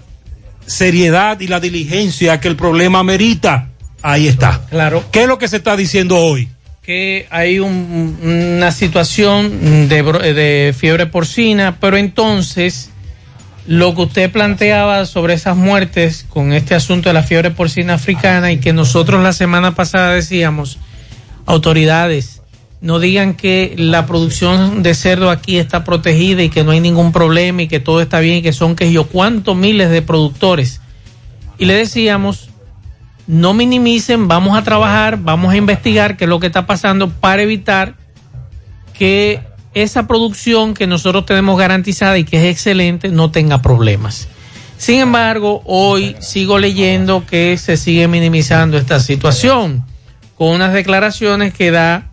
seriedad y la diligencia que el problema merita. Ahí está. Claro. ¿Qué es lo que se está diciendo hoy? Que hay un- una situación de, de fiebre porcina, pero entonces lo que usted planteaba sobre esas muertes con este asunto de la fiebre porcina africana y que nosotros la semana pasada decíamos, autoridades, no digan que la producción de cerdo aquí está protegida y que no hay ningún problema y que todo está bien y que son que yo cuántos miles de productores. Y le decíamos, no minimicen, vamos a trabajar, vamos a investigar qué es lo que está pasando para evitar que esa producción que nosotros tenemos garantizada y que es excelente no tenga problemas. Sin embargo, hoy sigo leyendo que se sigue minimizando esta situación con unas declaraciones que da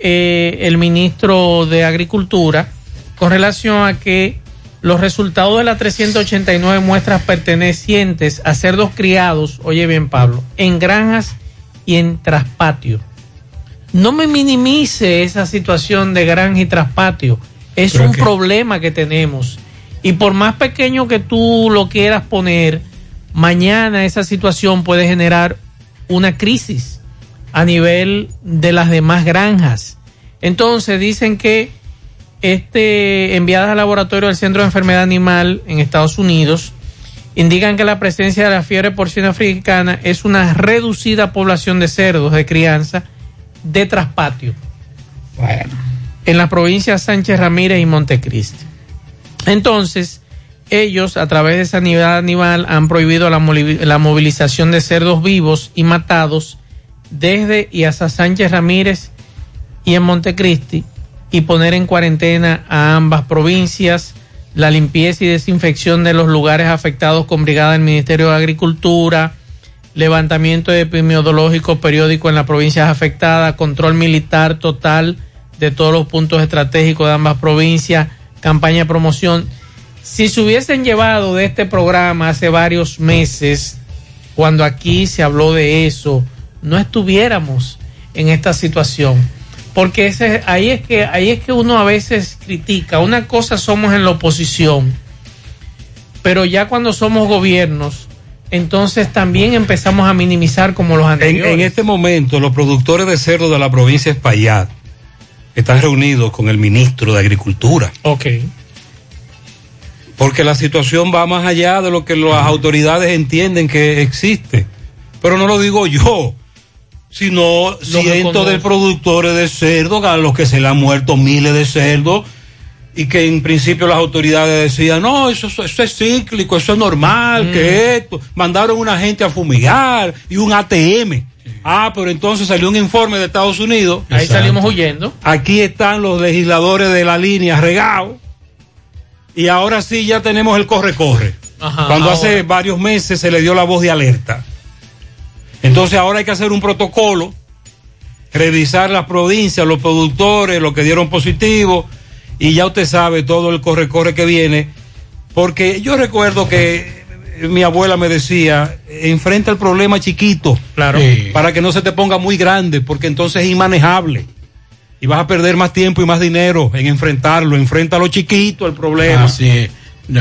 eh, el ministro de Agricultura con relación a que los resultados de las 389 muestras pertenecientes a cerdos criados, oye bien Pablo, en granjas y en traspatio. No me minimice esa situación de granja y traspatio. Es ¿Pero un problema que tenemos. Y por más pequeño que tú lo quieras poner, mañana esa situación puede generar una crisis a nivel de las demás granjas. Entonces dicen que este enviadas al laboratorio del Centro de Enfermedad Animal en Estados Unidos indican que la presencia de la fiebre porcina africana es una reducida población de cerdos de crianza de traspatio en las provincias Sánchez Ramírez y Montecristi. Entonces, ellos a través de sanidad animal han prohibido la movilización de cerdos vivos y matados desde y hasta Sánchez Ramírez y en Montecristi y poner en cuarentena a ambas provincias, la limpieza y desinfección de los lugares afectados con brigada del Ministerio de Agricultura, levantamiento epidemiológico periódico en las provincias afectadas, control militar total de todos los puntos estratégicos de ambas provincias, campaña de promoción. Si se hubiesen llevado de este programa hace varios meses, cuando aquí se habló de eso, no estuviéramos en esta situación. Porque ese, ahí, es que, ahí es que uno a veces critica. Una cosa somos en la oposición, pero ya cuando somos gobiernos, entonces también empezamos a minimizar como los En, anteriores. en este momento, los productores de cerdo de la provincia de Espaillat están reunidos con el ministro de Agricultura. Ok. Porque la situación va más allá de lo que las autoridades entienden que existe. Pero no lo digo yo, sino cientos de productores de cerdo, a los que se le han muerto miles de cerdos, y que en principio las autoridades decían, no, eso, eso es cíclico, eso es normal, Mm. que esto. Mandaron una gente a fumigar y un ATM. Ah, pero entonces salió un informe de Estados Unidos. Ahí salimos huyendo. Aquí están los legisladores de la línea regados. Y ahora sí ya tenemos el corre-corre. Cuando hace varios meses se le dio la voz de alerta. Entonces ahora hay que hacer un protocolo, revisar las provincias, los productores, los que dieron positivo, y ya usted sabe todo el corre-corre que viene. Porque yo recuerdo que eh, mi abuela me decía, enfrenta el problema chiquito, claro, para que no se te ponga muy grande, porque entonces es inmanejable. Y vas a perder más tiempo y más dinero en enfrentarlo. Enfréntalo chiquito el problema. Así es.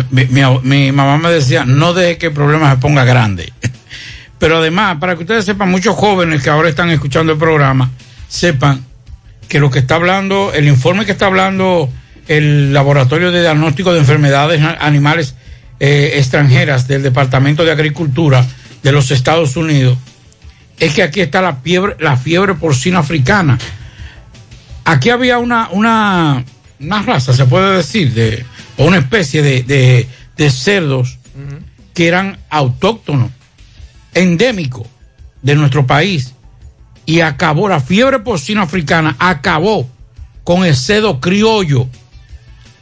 Mi, mi- mi mamá me decía, no deje que el problema se ponga grande. Pero además, para que ustedes sepan, muchos jóvenes que ahora están escuchando el programa, sepan que lo que está hablando, el informe que está hablando el Laboratorio de Diagnóstico de Enfermedades Animales eh, Extranjeras del Departamento de Agricultura de los Estados Unidos, es que aquí está la fiebre, la fiebre porcina africana. Aquí había una, una, una raza, se puede decir, de, o una especie de, de, de cerdos que eran autóctonos, endémicos de nuestro país. Y acabó, la fiebre porcina africana acabó con el cedo criollo.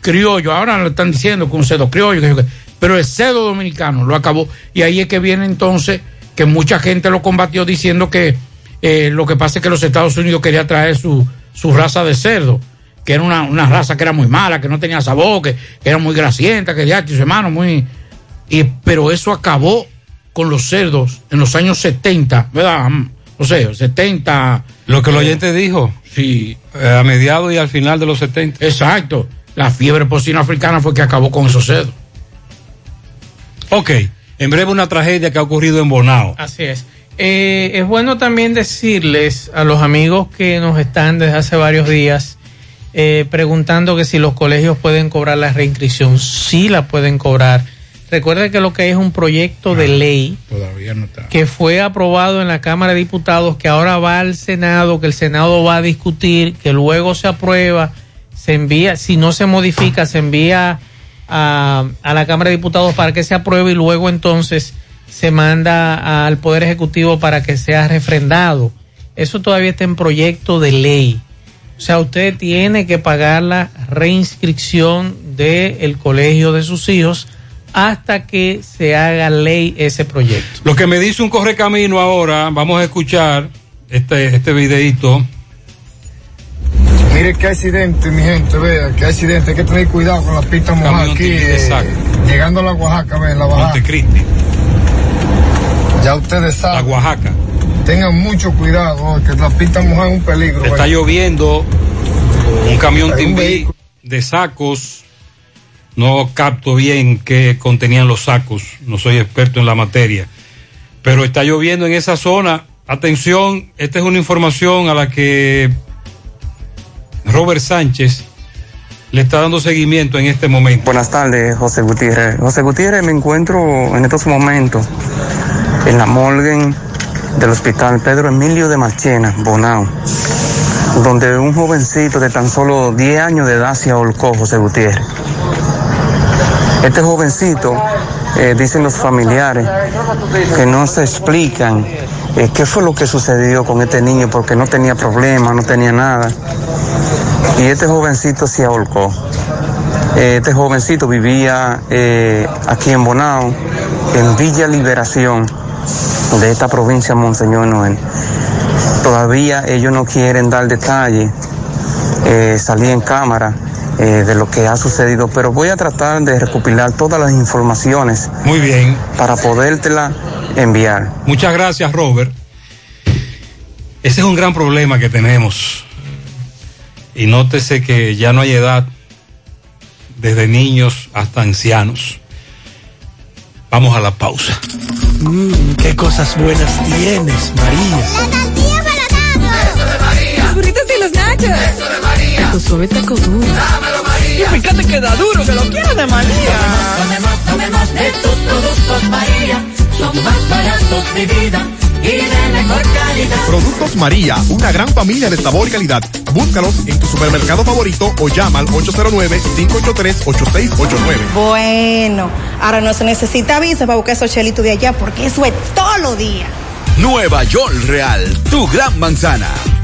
Criollo, ahora lo están diciendo con cedo criollo, pero el cedo dominicano lo acabó. Y ahí es que viene entonces que mucha gente lo combatió diciendo que eh, lo que pasa es que los Estados Unidos quería traer su, su raza de cerdo, que era una, una raza que era muy mala, que no tenía sabor, que, era muy grasienta, que ya, sus hermanos, muy. Y, pero eso acabó con los cerdos en los años 70, ¿verdad? Mm, O sea, 70. Lo que el oyente dijo. Sí. Eh, a mediados y al final de los 70. Exacto. La fiebre porcina africana fue que acabó con esos cerdos. Ok. En breve una tragedia que ha ocurrido en Bonao. Así es. Eh, es bueno también decirles a los amigos que nos están desde hace varios días eh, preguntando que si los colegios pueden cobrar la reinscripción. Sí la pueden cobrar. Recuerden que lo que hay es un proyecto de ley Todavía no está. que fue aprobado en la Cámara de Diputados, que ahora va al Senado, que el Senado va a discutir, que luego se aprueba, se envía, si no se modifica, se envía a, a la Cámara de Diputados para que se apruebe y luego entonces se manda al Poder Ejecutivo para que sea refrendado. Eso todavía está en proyecto de ley. O sea, usted tiene que pagar la reinscripción del colegio de sus hijos hasta que se haga ley ese proyecto. Lo que me dice un correcamino ahora, vamos a escuchar este, este videito. Mire qué accidente, mi gente, vea, qué accidente. Hay que tener cuidado con las pistas mojadas aquí. Eh, exacto. llegando a la Oaxaca, vea, la bajada. Montecristi. Ya ustedes saben. La Oaxaca. Tengan mucho cuidado, oh, que las pistas mojadas es un peligro. Está vea. lloviendo un camión Hay un Timbí de sacos. No capto bien qué contenían los sacos. No soy experto en la materia. Pero está lloviendo en esa zona. Atención, esta es una información a la que Robert Sánchez le está dando seguimiento en este momento. Buenas tardes, José Gutiérrez. José Gutiérrez, me encuentro en estos momentos en la morgue del Hospital Pedro Emilio de Marchena, Bonao, donde un jovencito de tan solo 10 años de edad se ahorcó, José Gutiérrez. Este jovencito, eh, dicen los familiares, que no se explican eh, qué fue lo que sucedió con este niño, porque no tenía problema, no tenía nada. Y este jovencito se ahorcó. Eh, Este jovencito vivía aquí en Bonao, en Villa Liberación de esta provincia Monseñor Noel. Todavía ellos no quieren dar detalle, salir en cámara eh, de lo que ha sucedido, pero voy a tratar de recopilar todas las informaciones. Muy bien. Para podértela enviar. Muchas gracias, Robert. Ese es un gran problema que tenemos. Y nótese que ya no hay edad, desde niños hasta ancianos. Vamos a la pausa. Mmm, qué cosas buenas tienes, María. La tortilla para Eso de María. Los burritos y los nachos. Eso de María. Tu suave taco duro. María. Y fíjate que da duro, que lo quiero de María. Tomemos, tomemos de tus productos, María. Son más baratos de vida y de mejor calidad. Productos María, una gran familia de sabor y calidad. Búscalos en tu supermercado favorito o llama al 809-583-8689. Bueno, ahora no se necesita visa para buscar esos chelitos de allá porque eso es todo lo día. Nueva York Real, tu gran manzana.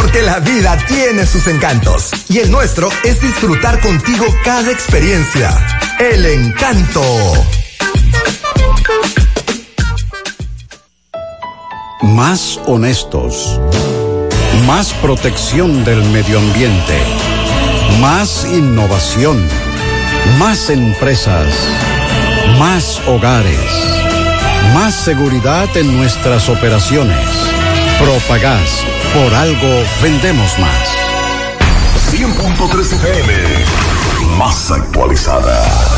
porque la vida tiene sus encantos y el nuestro es disfrutar contigo cada experiencia. El encanto. Más honestos. Más protección del medio ambiente. Más innovación. Más empresas. Más hogares. Más seguridad en nuestras operaciones. Propagás. Por algo vendemos más. 100.3 FM. Más actualizada.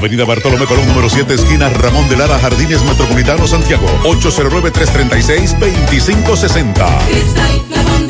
Avenida Bartolomé Colón, número 7, esquina Ramón de Lara, Jardines Metropolitano, Santiago. 809-336-2560.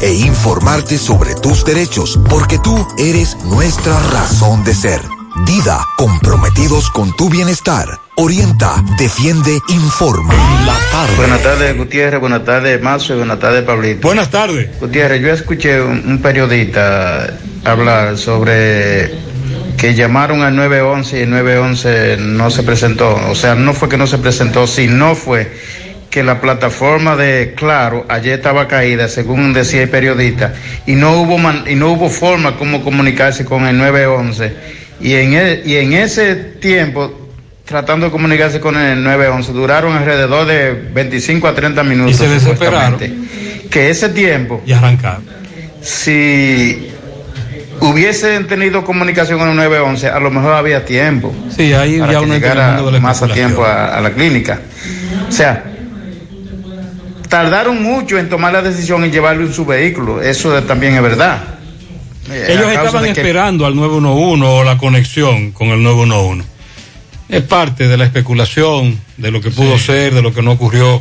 e informarte sobre tus derechos, porque tú eres nuestra razón de ser. Dida, comprometidos con tu bienestar. Orienta, defiende, informa. La tarde. Buenas tardes, Gutiérrez. Buenas tardes, Mazo. Y buenas tardes, Pablito. Buenas tardes. Gutiérrez, yo escuché un, un periodista hablar sobre que llamaron al 911 y el 911 no se presentó. O sea, no fue que no se presentó, sino fue que la plataforma de Claro ayer estaba caída, según decía el periodista, y no hubo man- y no hubo forma como comunicarse con el 911. Y en, e- y en ese tiempo, tratando de comunicarse con el 911, duraron alrededor de 25 a 30 minutos. Y se desesperaron. Que ese tiempo, Y arrancar. si hubiesen tenido comunicación con el 911, a lo mejor había tiempo. Sí, ahí para ya que uno el llegara más a tiempo a, a la clínica. O sea, tardaron mucho en tomar la decisión y llevarlo en su vehículo. Eso también es verdad. Eh, Ellos estaban que- esperando al 911 o la conexión con el 911. Es parte de la especulación de lo que pudo ser, de lo que no ocurrió.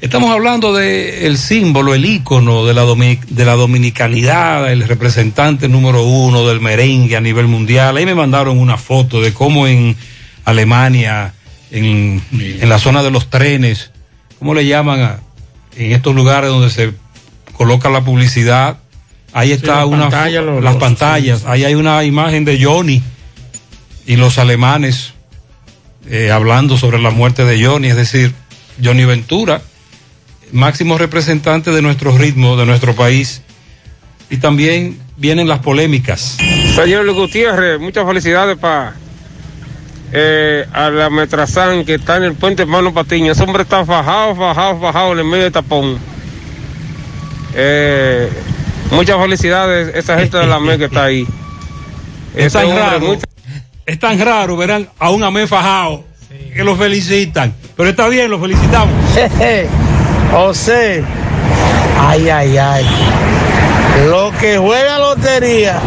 Estamos hablando de el símbolo, el ícono de la, de la dominicanidad, el representante número uno del merengue a nivel mundial. Ahí me mandaron una foto de cómo en Alemania, en, en la zona de los trenes, ¿cómo le llaman a, en estos lugares donde se coloca la publicidad? Ahí está las una los- las los- pantallas, ahí hay una imagen de Johnny y los alemanes eh, hablando sobre la muerte de Johnny, es decir, Johnny Ventura, máximo representante de nuestro ritmo, de nuestro país. Y también vienen las polémicas. Señor Luis Gutiérrez, muchas felicidades para a la Metrazán que está en el puente Hermano Patiño. Ese hombre está fajado, fajado, fajado en el medio de tapón. Eh, muchas felicidades esa gente de la <laughs> MEC que está ahí. Es tan hombre, raro, es tan raro, verán a un amé fajado que lo felicitan. Pero está bien, lo felicitamos. <laughs> José, ay, ay, ay. Lo que juega lotería,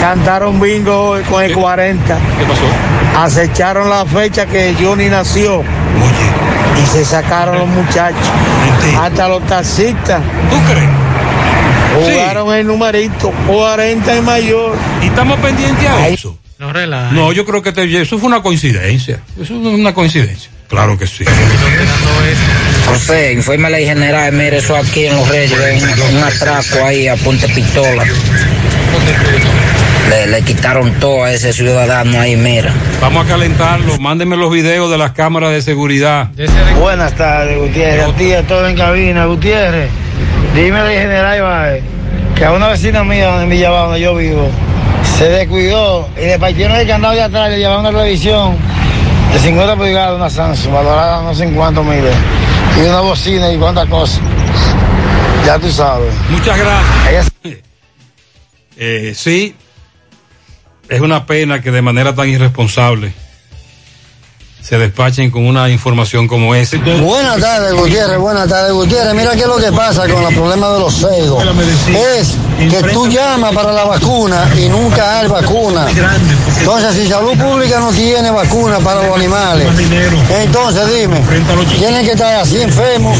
cantaron bingo hoy con el 40. ¿Qué pasó? Acecharon la fecha que Johnny nació. Y se sacaron los muchachos. Hasta los taxistas. ¿Tú crees? Jugaron el numerito, 40 y mayor. Y estamos pendientes a eso. No relaja. No, yo creo que te- eso fue una coincidencia. Eso es una coincidencia. Claro que sí. José, la general, mire eso aquí en Los Reyes, un, un atraco ahí a punta pistola. Le, le quitaron todo a ese ciudadano ahí, mira. Vamos a calentarlo. Mándenme los videos de las cámaras de seguridad. Buenas tardes, Gutiérrez. A ti, a todo en cabina, Gutiérrez. Dime de General Ibaez, que a una vecina mía donde me llevaba, donde yo vivo, se descuidó y le partieron el candado de atrás, le llevaron una televisión de 50 pulgadas, una Samsung, valorada no sé en cuánto miles, y una bocina y cuántas cosas. Ya tú sabes. Muchas gracias. Eh, sí, es una pena que de manera tan irresponsable se despachen con una información como esa. Buenas tardes, Gutiérrez. Buenas tardes, Gutiérrez. Mira qué es lo que pasa con el problema de los ceidos. Es que tú llamas para la vacuna y nunca hay vacuna. Entonces, si salud pública no tiene vacuna para los animales, entonces dime, tienen que estar así enfermos,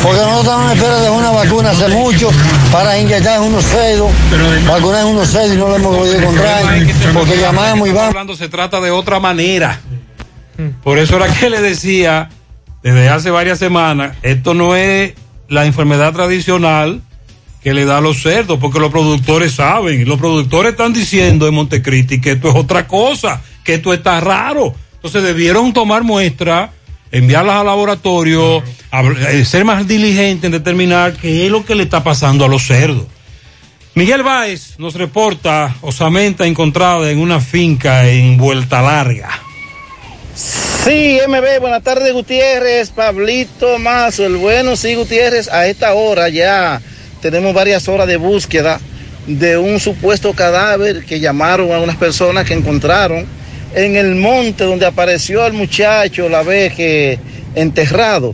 porque nosotros estamos en espera de una vacuna hace mucho para inyectar unos ceidos, vacunar unos ceidos y no lo hemos podido encontrar, porque llamamos y vamos. Hablando se trata de otra manera. Por eso era que le decía desde hace varias semanas, esto no es la enfermedad tradicional que le da a los cerdos, porque los productores saben, los productores están diciendo en Montecristi que esto es otra cosa, que esto está raro. Entonces debieron tomar muestras, enviarlas al laboratorio, hab- eh, ser más diligentes en determinar qué es lo que le está pasando a los cerdos. Miguel Báez nos reporta osamenta encontrada en una finca en Vuelta Larga. Sí, MB, buenas tardes Gutiérrez, Pablito Mazo, el bueno, sí Gutiérrez, a esta hora ya tenemos varias horas de búsqueda de un supuesto cadáver que llamaron a unas personas que encontraron en el monte donde apareció el muchacho la vez que enterrado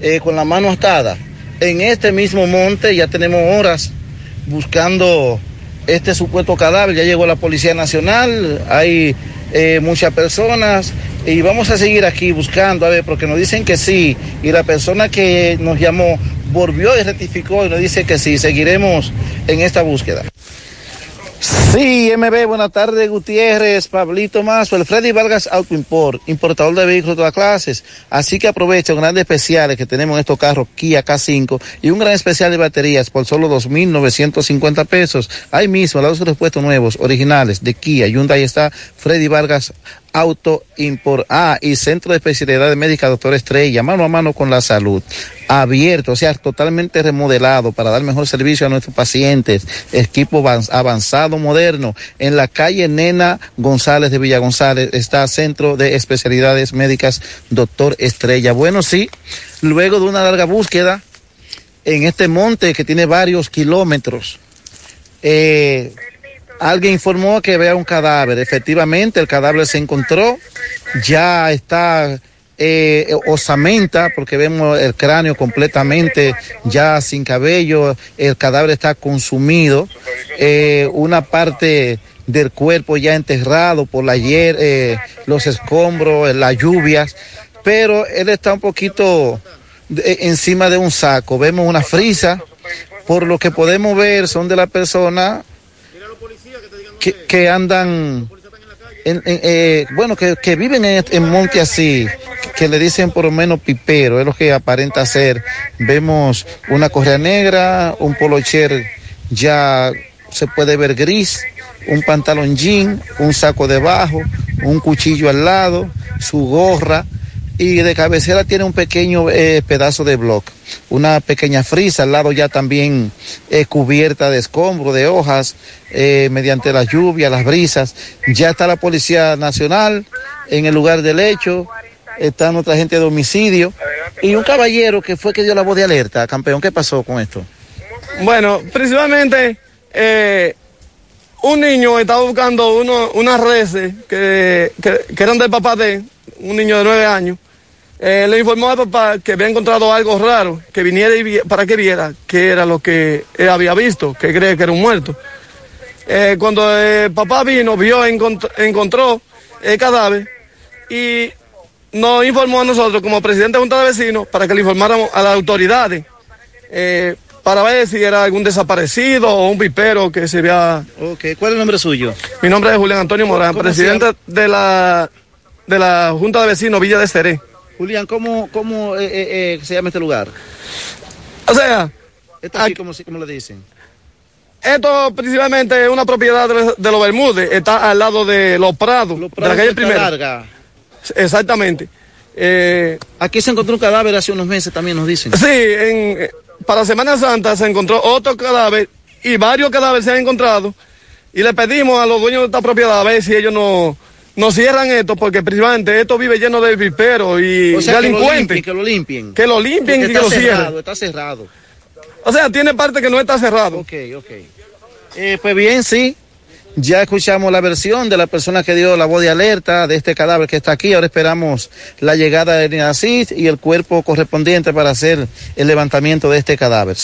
eh, con la mano atada. En este mismo monte ya tenemos horas buscando este supuesto cadáver. Ya llegó la Policía Nacional, hay eh, muchas personas y vamos a seguir aquí buscando, a ver, porque nos dicen que sí. Y la persona que nos llamó volvió y rectificó y nos dice que sí. Seguiremos en esta búsqueda. Sí, MB, buenas tardes, Gutiérrez, Pablito Mazo, el Freddy Vargas Auto Import, importador de vehículos de todas clases. Así que aprovecha grandes especiales que tenemos en estos carros Kia K5 y un gran especial de baterías por solo 2.950 pesos. Ahí mismo, los repuestos nuevos, originales de Kia, Hyundai está Freddy Vargas Auto Import. Ah, y Centro de Especialidades Médicas, doctor Estrella, mano a mano con la salud. Abierto, o sea, totalmente remodelado para dar mejor servicio a nuestros pacientes. Equipo avanz- avanzado, moderno. En la calle Nena González de Villa González está Centro de Especialidades Médicas, doctor Estrella. Bueno, sí, luego de una larga búsqueda en este monte que tiene varios kilómetros, eh, alguien informó que había un cadáver. Efectivamente, el cadáver se encontró, ya está eh, osamenta, porque vemos el cráneo completamente ya sin cabello, el cadáver está consumido, eh, una parte del cuerpo ya enterrado por la eh, los escombros, eh, las lluvias, pero él está un poquito encima de un saco. Vemos una frisa, por lo que podemos ver son de la persona que, que andan, en- en, eh, bueno, que, que viven en, en monte así, que le dicen por lo menos pipero, es lo que aparenta ser. Vemos una correa negra, un polocher ya se puede ver gris, un pantalón jean, un saco debajo, un cuchillo al lado, su gorra y de cabecera tiene un pequeño eh, pedazo de bloc, una pequeña frisa al lado ya también eh, cubierta de escombros, de hojas, eh, mediante la lluvia, las brisas. Ya está la Policía Nacional en el lugar del hecho, está nuestra gente de homicidio y un caballero que fue que dio la voz de alerta. Campeón, ¿qué pasó con esto? Bueno, principalmente un niño estaba buscando uno, unas reses que, que, eran del papá de un niño de nueve años. Eh, le informó al papá que había encontrado algo raro, que viniera y vi- para que viera qué era lo que él había visto, que cree que era un muerto. Eh, cuando el papá vino, vio, encont- encontró el cadáver y nos informó a nosotros como presidente de Junta de Vecinos para que le informáramos a las autoridades eh, para ver si era algún desaparecido o un pipero que se había... Ok, ¿cuál es el nombre suyo? Mi nombre es Julián Antonio Morán, ¿Cómo se presidente de la, de la Junta de Vecinos Villa de Ceré. Julián, ¿cómo, cómo eh, eh, eh, se llama este lugar? O sea... Esto aquí, como, como le dicen? Esto principalmente es una propiedad de, de los Bermúdez, está al lado de Los Prados, de la Prados calle Primera. Larga. Exactamente. Eh, Aquí se encontró un cadáver hace unos meses también, nos dicen. Sí, en, para Semana Santa se encontró otro cadáver y varios cadáveres se han encontrado y le pedimos a los dueños de esta propiedad a ver si ellos no, no cierran esto porque principalmente esto vive lleno de viperos y O sea, que lo delincuentes. limpien, que lo limpien. Que lo limpien y que lo está cierren. cerrado, está cerrado. O sea, tiene parte que no está cerrado. Ok, ok. Eh, pues bien, sí. Ya escuchamos la versión de la persona que dio la voz de alerta de este cadáver que está aquí. Ahora esperamos la llegada de INACID y el cuerpo correspondiente para hacer el levantamiento de este cadáver.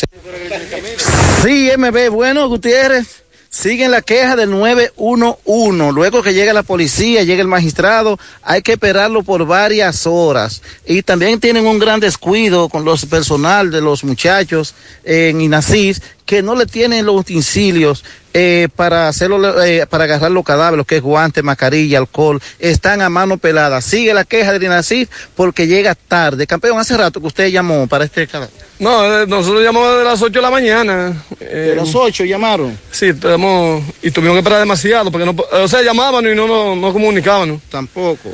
Sí, MB, bueno, Gutiérrez. Siguen la queja del 911. Luego que llega la policía, llega el magistrado, hay que esperarlo por varias horas. Y también tienen un gran descuido con los personal de los muchachos en Inacís que no le tienen los utensilios eh, para hacerlo, eh, para agarrar los cadáveres, que es guante, mascarilla, alcohol, están a mano pelada. Sigue la queja de Inacís porque llega tarde. Campeón, hace rato que usted llamó para este cadáver. No, eh, nosotros llamamos desde las 8 de la mañana. De las 8 llamaron. Sí, tenemos, y tuvimos que esperar demasiado, porque no, o sea, llamaban y no nos no, comunicaban. Tampoco.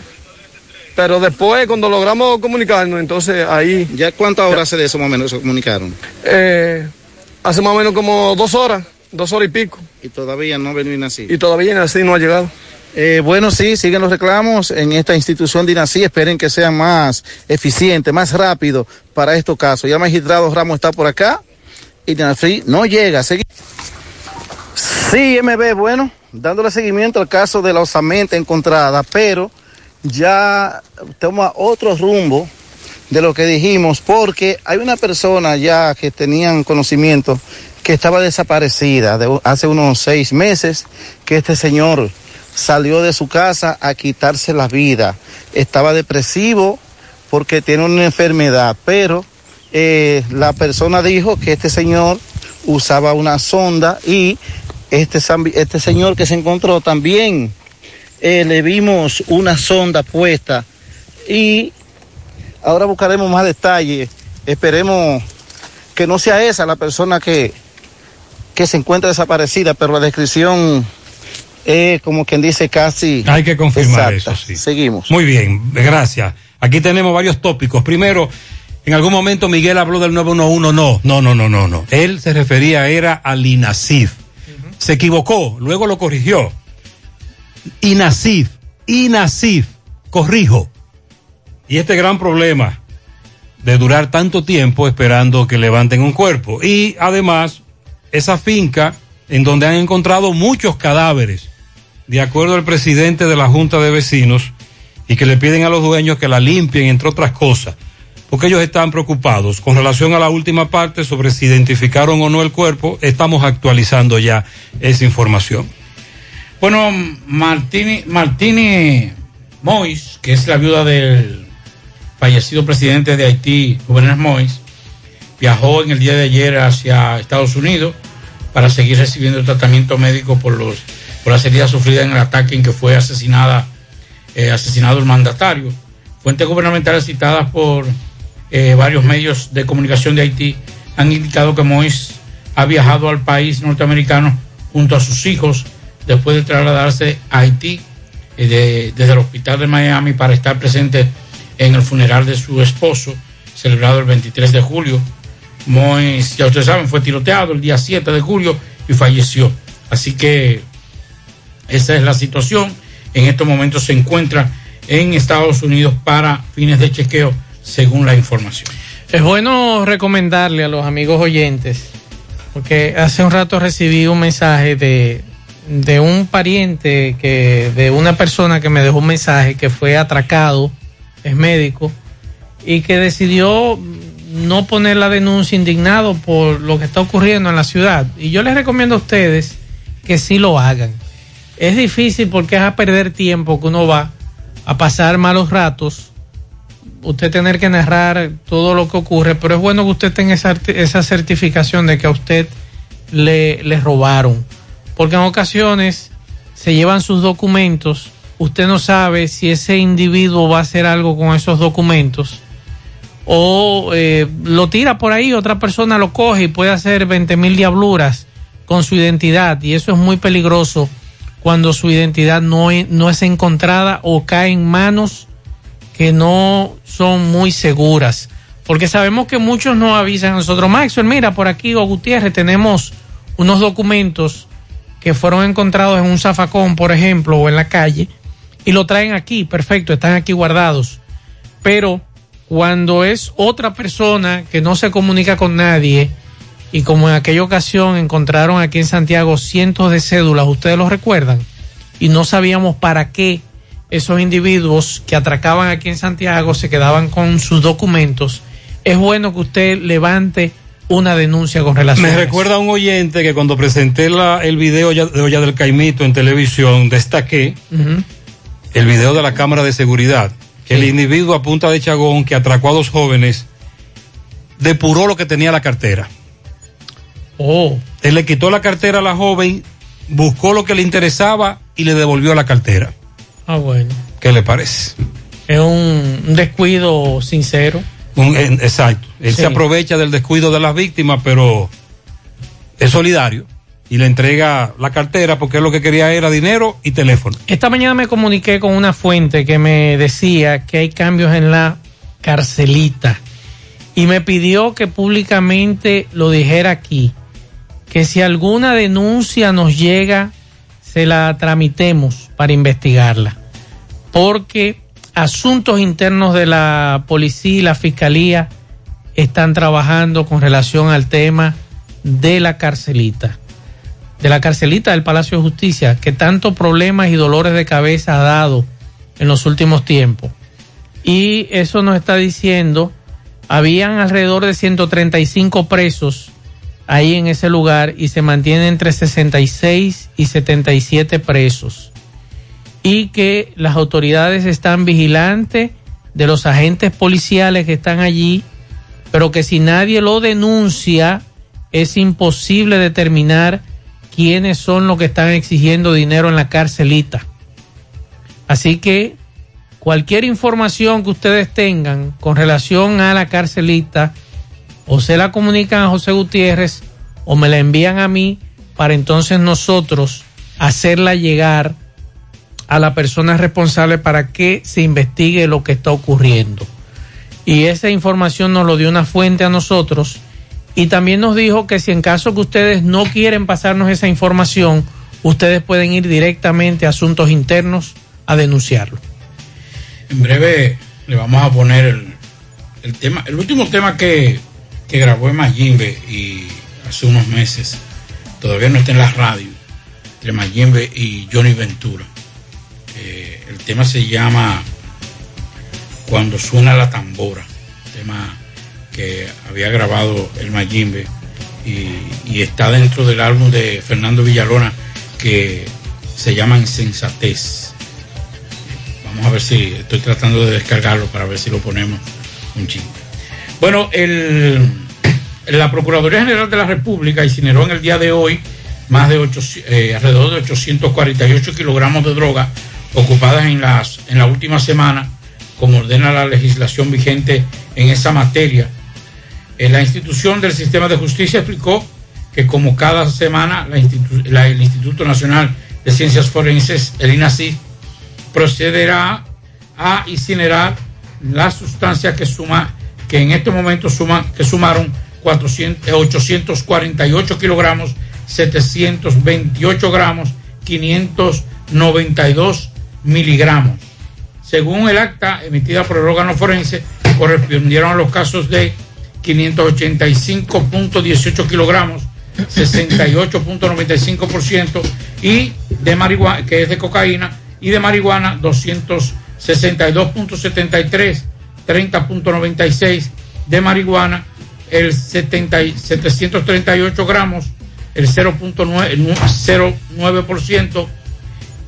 Pero después, cuando logramos comunicarnos, entonces ahí... ¿Ya cuántas horas hace de eso más o menos se comunicaron? Eh, hace más o menos como dos horas, dos horas y pico. Y todavía no ven así. Y todavía así no ha llegado. Eh, bueno, sí, siguen los reclamos en esta institución de INACI. Esperen que sea más eficiente, más rápido para estos casos. Ya el magistrado Ramos está por acá y INACI no llega. Segui- Sí, MB, bueno, dándole seguimiento al caso de la osamenta encontrada, pero ya toma otro rumbo de lo que dijimos, porque hay una persona ya que tenían conocimiento que estaba desaparecida de hace unos seis meses, que este señor salió de su casa a quitarse la vida. Estaba depresivo porque tiene una enfermedad, pero eh, la persona dijo que este señor usaba una sonda y este, este señor que se encontró también eh, le vimos una sonda puesta y ahora buscaremos más detalles. Esperemos que no sea esa la persona que, que se encuentra desaparecida, pero la descripción es como quien dice casi. Hay que confirmar exacta. eso, sí. Seguimos. Muy bien, gracias. Aquí tenemos varios tópicos. Primero, en algún momento Miguel habló del 911. No, no, no, no, no, no. Él se refería era al INACIF. Se equivocó, luego lo corrigió. INACIF, INACIF, corrijo. Y este gran problema de durar tanto tiempo esperando que levanten un cuerpo. Y además, esa finca en donde han encontrado muchos cadáveres, de acuerdo al presidente de la Junta de Vecinos, y que le piden a los dueños que la limpien, entre otras cosas, porque ellos están preocupados. Con relación a la última parte sobre si identificaron o no el cuerpo, estamos actualizando ya esa información. Bueno, Martini, Martini Mois, que es la viuda del fallecido presidente de Haití, Juvenal Mois, viajó en el día de ayer hacia Estados Unidos para seguir recibiendo tratamiento médico por los por las heridas sufridas en el ataque en que fue asesinada eh, asesinado el mandatario. Fuentes gubernamentales citadas por eh, varios medios de comunicación de Haití han indicado que Mois ha viajado al país norteamericano junto a sus hijos después de trasladarse a Haití eh, de- desde el hospital de Miami para estar presente en el funeral de su esposo, celebrado el 23 de julio. Mois, ya ustedes saben, fue tiroteado el día 7 de julio y falleció. Así que esa es la situación. En estos momentos se encuentra en Estados Unidos para fines de chequeo, según la información. Es bueno recomendarle a los amigos oyentes, porque hace un rato recibí un mensaje de, de un pariente, que, de una persona que me dejó un mensaje que fue atracado, es médico, y que decidió no poner la denuncia indignado por lo que está ocurriendo en la ciudad. Y yo les recomiendo a ustedes que sí lo hagan. Es difícil porque es a perder tiempo que uno va a pasar malos ratos usted tener que narrar todo lo que ocurre, pero es bueno que usted tenga esa, esa certificación de que a usted le, le robaron. Porque en ocasiones se llevan sus documentos, usted no sabe si ese individuo va a hacer algo con esos documentos o eh, lo tira por ahí, otra persona lo coge y puede hacer 20 mil diabluras con su identidad y eso es muy peligroso cuando su identidad no es, no es encontrada o cae en manos que no son muy seguras. Porque sabemos que muchos nos avisan a nosotros, Maxwell, mira, por aquí o Gutiérrez tenemos unos documentos que fueron encontrados en un zafacón, por ejemplo, o en la calle, y lo traen aquí, perfecto, están aquí guardados. Pero cuando es otra persona que no se comunica con nadie y como en aquella ocasión encontraron aquí en Santiago cientos de cédulas, ustedes lo recuerdan, y no sabíamos para qué esos individuos que atracaban aquí en Santiago se quedaban con sus documentos, es bueno que usted levante una denuncia con relación Me a recuerda a un oyente que cuando presenté la- el video de Olla del Caimito en televisión, destaqué. El video de la cámara de seguridad, que el individuo a punta de chagón que atracó a dos jóvenes depuró lo que tenía la cartera. Oh. Él le quitó la cartera a la joven, buscó lo que le interesaba y le devolvió la cartera. Ah, bueno. ¿Qué le parece? Es un, un descuido sincero. Un- en- exacto. Él Sí. se aprovecha del descuido de las víctimas, pero es solidario y le entrega la cartera porque lo que quería era dinero y teléfono. Esta mañana me comuniqué con una fuente que me decía que hay cambios en la carcelita y me pidió que públicamente lo dijera aquí, que si alguna denuncia nos llega, se la tramitemos para investigarla, porque asuntos internos de la policía y la fiscalía están trabajando con relación al tema de la carcelita de la carcelita del Palacio de Justicia, que tanto problemas y dolores de cabeza ha dado en los últimos tiempos. Y eso nos está diciendo, habían alrededor de 135 presos ahí en ese lugar y se mantienen entre 66 y 77 presos. Y que las autoridades están vigilantes de los agentes policiales que están allí, pero que si nadie lo denuncia, es imposible determinar quiénes son los que están exigiendo dinero en la carcelita. Así que cualquier información que ustedes tengan con relación a la carcelita, o se la comunican a José Gutiérrez o me la envían a mí para entonces nosotros hacerla llegar a la persona responsable para que se investigue lo que está ocurriendo. Y esa información nos lo dio una fuente a nosotros y también nos dijo que si en caso que ustedes no quieren pasarnos esa información, ustedes pueden ir directamente a asuntos internos a denunciarlo. En breve le vamos a poner el, tema, el último tema que, que grabó Emma Jimbe y hace unos meses, todavía no está en la radio, entre Mayimbe y Johnny Ventura. Eh, el tema se llama Cuando suena la tambora, tema que había grabado el Mayimbe y, está dentro del álbum de Fernando Villalona que se llama Insensatez. Vamos a ver si estoy tratando de descargarlo para ver si lo ponemos un chingo. Bueno, el, la Procuraduría General de la República incineró en el día de hoy más de 8, eh, alrededor de 848 kilogramos de droga ocupadas en, las, en la última semana, como ordena la legislación vigente en esa materia. Eh, la institución del sistema de justicia explicó que como cada semana el Instituto Nacional de Ciencias Forenses, el INACI, procederá a incinerar las sustancias que suma que en este momento suman que sumaron 400, eh, 848 kilogramos 728 gramos 592 miligramos. Según el acta emitida por el órgano forense correspondieron a los casos de 585.18 kilogramos 68.95% y de marihuana que es de cocaína y de marihuana 262.73, 30.96 de marihuana, el 70 y 738 gramos, el 0.9 el nu- 0.9%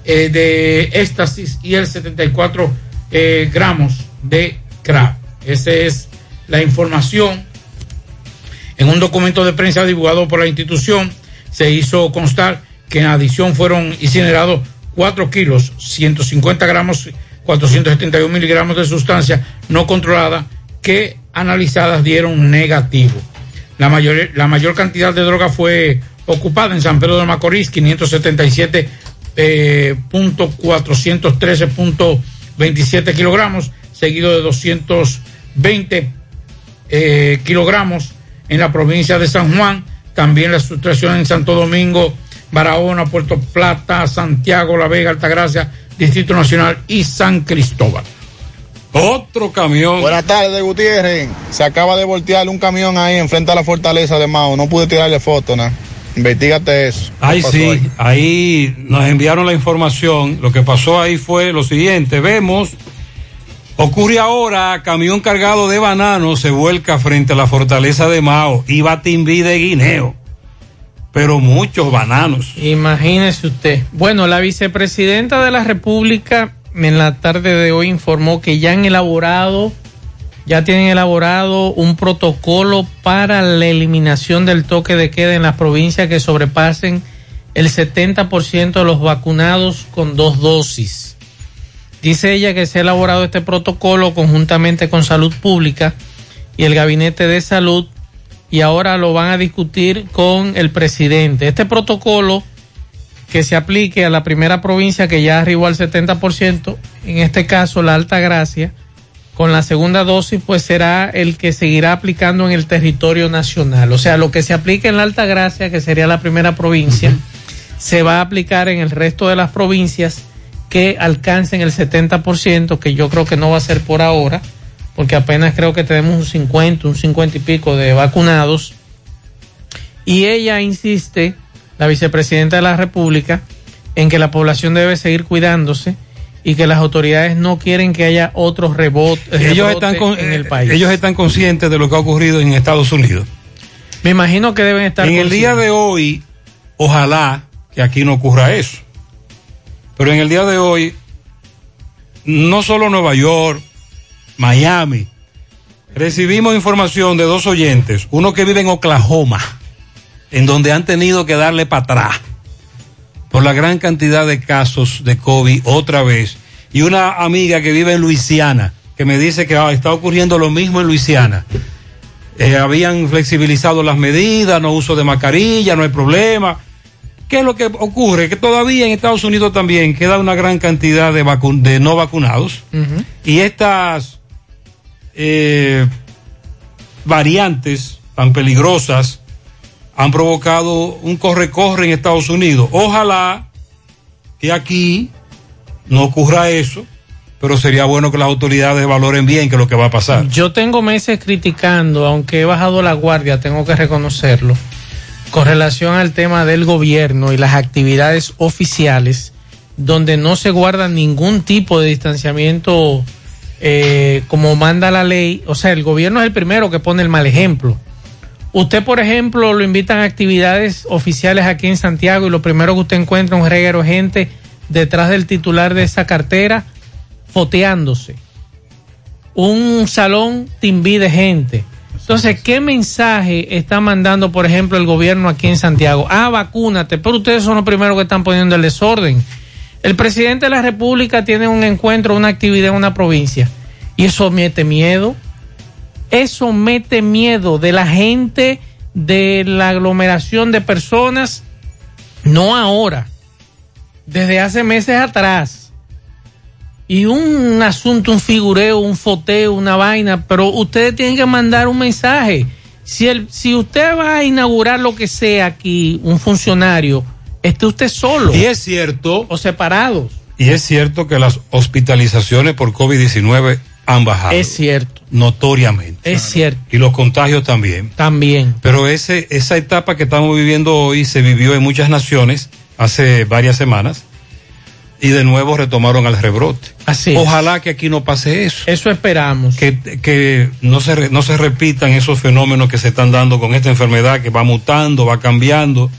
eh, de éxtasis y el 74 eh, gramos de crack. Esa es la información. En un documento de prensa divulgado por la institución se hizo constar que en adición fueron incinerados 4 kilos, 150 gramos, 471 miligramos de sustancia no controlada que analizadas dieron negativo. La mayor, la mayor cantidad de droga fue ocupada en San Pedro de Macorís, 577 eh, punto 413.27 kilogramos, seguido de 220 eh, kilogramos en la provincia de San Juan, también la sustracción en Santo Domingo, Barahona, Puerto Plata, Santiago, La Vega, Altagracia, Distrito Nacional y San Cristóbal. Otro camión. Buenas tardes, Gutiérrez. Se acaba de voltear un camión ahí enfrente a la fortaleza de Mao. No pude tirarle foto, ¿no? Investígate eso. ¿Qué Ahí pasó sí, ahí? ahí nos enviaron la información. Lo que pasó ahí fue lo siguiente. Vemos, ocurre ahora, camión cargado de bananos se vuelca frente a la fortaleza de Mao. Iba Timbí de Guineo. Pero muchos bananos. Imagínese usted. Bueno, la vicepresidenta de la República en la tarde de hoy informó que ya han elaborado, ya tienen elaborado un protocolo para la eliminación del toque de queda en las provincias que sobrepasen el 70% de los vacunados con dos dosis. Dice ella que se ha elaborado este protocolo conjuntamente con Salud Pública y el Gabinete de Salud y ahora lo van a discutir con el presidente. Este protocolo que se aplique a la primera provincia que ya arribó al 70%, en este caso la Alta Gracia, con la segunda dosis pues será el que seguirá aplicando en el territorio nacional. O sea, lo que se aplica en la Alta Gracia, que sería la primera provincia, se va a aplicar en el resto de las provincias que alcancen el 70%, que yo creo que no va a ser por ahora, porque apenas creo que tenemos un 50, un 50 y pico de vacunados. Y ella insiste, la vicepresidenta de la República, en que la población debe seguir cuidándose y que las autoridades no quieren que haya otros rebotes Ellos están, con- en el país. ellos están conscientes de lo que ha ocurrido en Estados Unidos. Me imagino que deben estar En el día de hoy, ojalá que aquí no ocurra eso. Pero en el día de hoy, no solo Nueva York, Miami, recibimos información de dos oyentes, uno que vive en Oklahoma, en donde han tenido que darle para atrás por la gran cantidad de casos de COVID otra vez, y una amiga que vive en Luisiana, que me dice que ah, está ocurriendo lo mismo en Luisiana. Eh, habían flexibilizado las medidas, no uso de mascarilla, no hay problema. ¿Qué es lo que ocurre? Que todavía en Estados Unidos también queda una gran cantidad de, vacu- de no vacunados y estas eh, variantes tan peligrosas han provocado un corre-corre en Estados Unidos. Ojalá que aquí no ocurra eso, pero sería bueno que las autoridades valoren bien qué es lo que va a pasar. Yo tengo meses criticando, aunque he bajado la guardia, tengo que reconocerlo, con relación al tema del gobierno y las actividades oficiales, donde no se guarda ningún tipo de distanciamiento eh, como manda la ley. O sea, el gobierno es el primero que pone el mal ejemplo. Usted, por ejemplo, lo invitan a actividades oficiales aquí en Santiago y lo primero que usted encuentra es un reguero gente detrás del titular de esa cartera foteándose un salón timbí de gente. Entonces, ¿qué mensaje está mandando, por ejemplo, el gobierno aquí en Santiago? Ah, vacúnate, pero ustedes son los primeros que están poniendo el desorden. El presidente de la República tiene un encuentro, una actividad en una provincia, y eso mete miedo. Eso mete miedo de la gente, de la aglomeración de personas, no ahora, desde hace meses atrás y un asunto, un figureo, un foteo, una vaina, pero ustedes tienen que mandar un mensaje. Si, el, si usted va a inaugurar lo que sea aquí, un funcionario, esté usted solo. Y es cierto. O separados. Y es cierto que las hospitalizaciones por COVID-19 han bajado. Es cierto. Notoriamente. Es cierto. Y los contagios también. También. Pero ese, esa etapa que estamos viviendo hoy se vivió en muchas naciones hace varias semanas y de nuevo retomaron al rebrote. Así es. Ojalá que aquí no pase eso. Eso esperamos. Que, que no, se, re- no se repitan esos fenómenos que se están dando con esta enfermedad que va mutando, va cambiando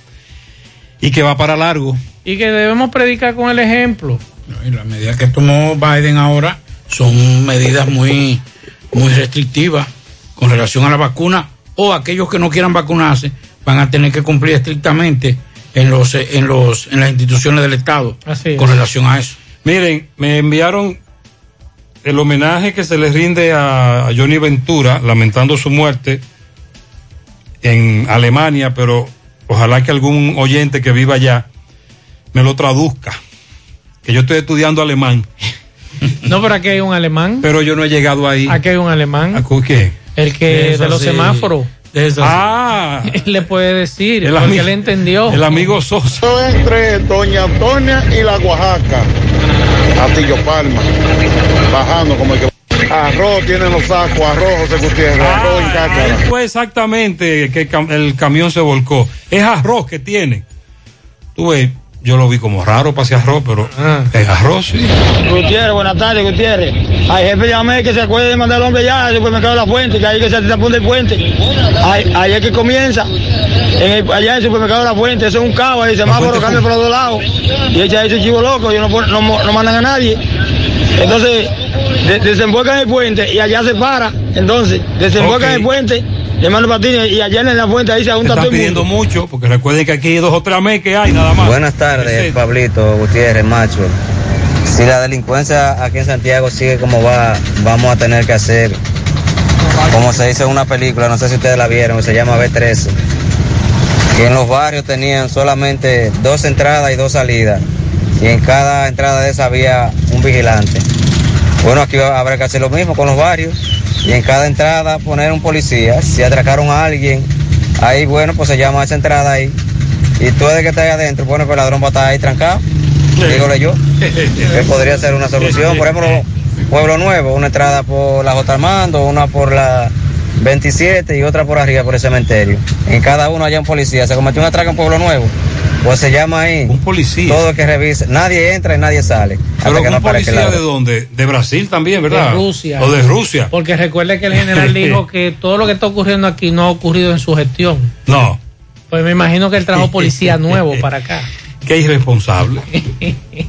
y que va para largo. Y que debemos predicar con el ejemplo. Y las medidas que tomó Biden ahora son medidas muy, muy restrictivas con relación a la vacuna o aquellos que no quieran vacunarse van a tener que cumplir estrictamente en los eh, en los en las instituciones del Estado Así es. con relación a eso. Miren, me enviaron el homenaje que se le rinde a, a Johnny Ventura, lamentando su muerte en Alemania, pero ojalá que algún oyente que viva allá me lo traduzca. Que yo estoy estudiando alemán, No, pero aquí hay un alemán. pero yo no he llegado ahí. Aquí hay un alemán. ¿Con qué? El que de los sí. Semáforos. Ah, Él <laughs> le puede decir, El porque amigo- él entendió. el amigo Sosa. Entre Doña Antonia y la Oaxaca, Atillo Palma, bajando como el que... Arroz tienen los sacos, arroz José Gutiérrez, arroz en Ahí cácara. fue exactamente que cam- el camión se volcó. Es arroz que tiene. Tú ves, yo lo vi como raro para ese arroz, pero es arroz, sí. Gutiérrez, buenas tardes, Gutiérrez. Al jefe llamé que se acuerde de mandar al hombre ya al supermercado de la fuente, que ahí que se tapón del puente. Ahí, ahí es que comienza. En el- allá en el supermercado de la fuente, eso es un cabo, ahí semáforo cambia por los dos lados. Y echa ese chivo loco, ellos no, no, no mandan a nadie. Entonces, de- desembocan el puente y allá se para. Entonces, desembocan Ok. el puente, mandan patines y allá en la fuente ahí se junta Están todo el pidiendo mundo. mucho, porque recuerden que aquí hay dos o tres mes que hay nada más. Buenas tardes, Pablito Gutiérrez, macho. Si la delincuencia aquí en Santiago sigue como va, vamos a tener que hacer, como se dice en una película, no sé si ustedes la vieron, que se llama B13, que en los barrios tenían solamente dos entradas y dos salidas, y en cada entrada de esa había un vigilante. Bueno, aquí habrá que hacer lo mismo con los barrios, y en cada entrada poner un policía. Si atracaron a alguien, ahí bueno, pues se llama a esa entrada ahí. Y tú de que estés ahí adentro, bueno, que el ladrón va a estar ahí trancado. Dígole yo. <laughs> Que podría ser una solución. Por ejemplo, Pueblo Nuevo, una entrada por la J. Armando, una por la 27 y otra por arriba por el cementerio. En cada uno haya un policía. Se cometió un atraco en Pueblo Nuevo. Pues se llama ahí. Un policía. Todo el que revise. Nadie entra y nadie sale. Hasta Pero que un no policía de dónde? De Brasil también, ¿verdad? De Rusia. O de Rusia. Porque recuerde que el general <laughs> dijo que todo lo que está ocurriendo aquí no ha ocurrido en su gestión. No. Pues me imagino que él trajo <laughs> policía nuevo para acá. Qué irresponsable. <laughs>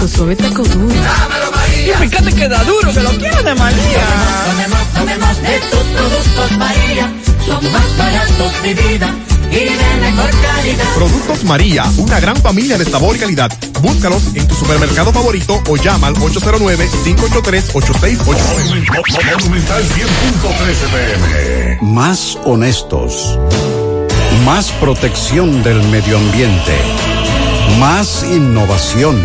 Tu suave taco duro. Dámelo, María. Y fíjate que da duro, que lo quiero de María. Tomemos, tomemos de tus productos, María. Son más baratos de vida y de mejor calidad. Productos María, una gran familia de sabor y calidad. Búscalos en tu supermercado favorito o llama al 809-583-8689. Monumental 100.13 pm. Más honestos. Más protección del medio ambiente. Más innovación.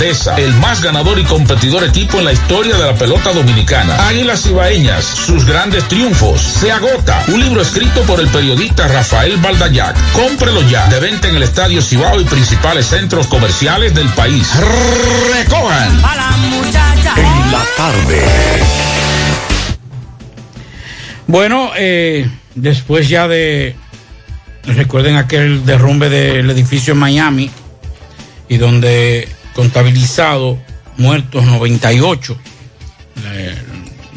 grandeza, el más ganador y competidor equipo en la historia de la pelota dominicana. Águilas Ibaeñas, sus grandes triunfos. Se agota. Un libro escrito por el periodista Rafael Baldayac. Cómprelo ya. De venta en el Estadio Cibao y principales centros comerciales del país. Recojan. En la tarde. Bueno, eh, después ya de, recuerden aquel derrumbe del edificio en Miami y donde contabilizado muertos 98. Eh,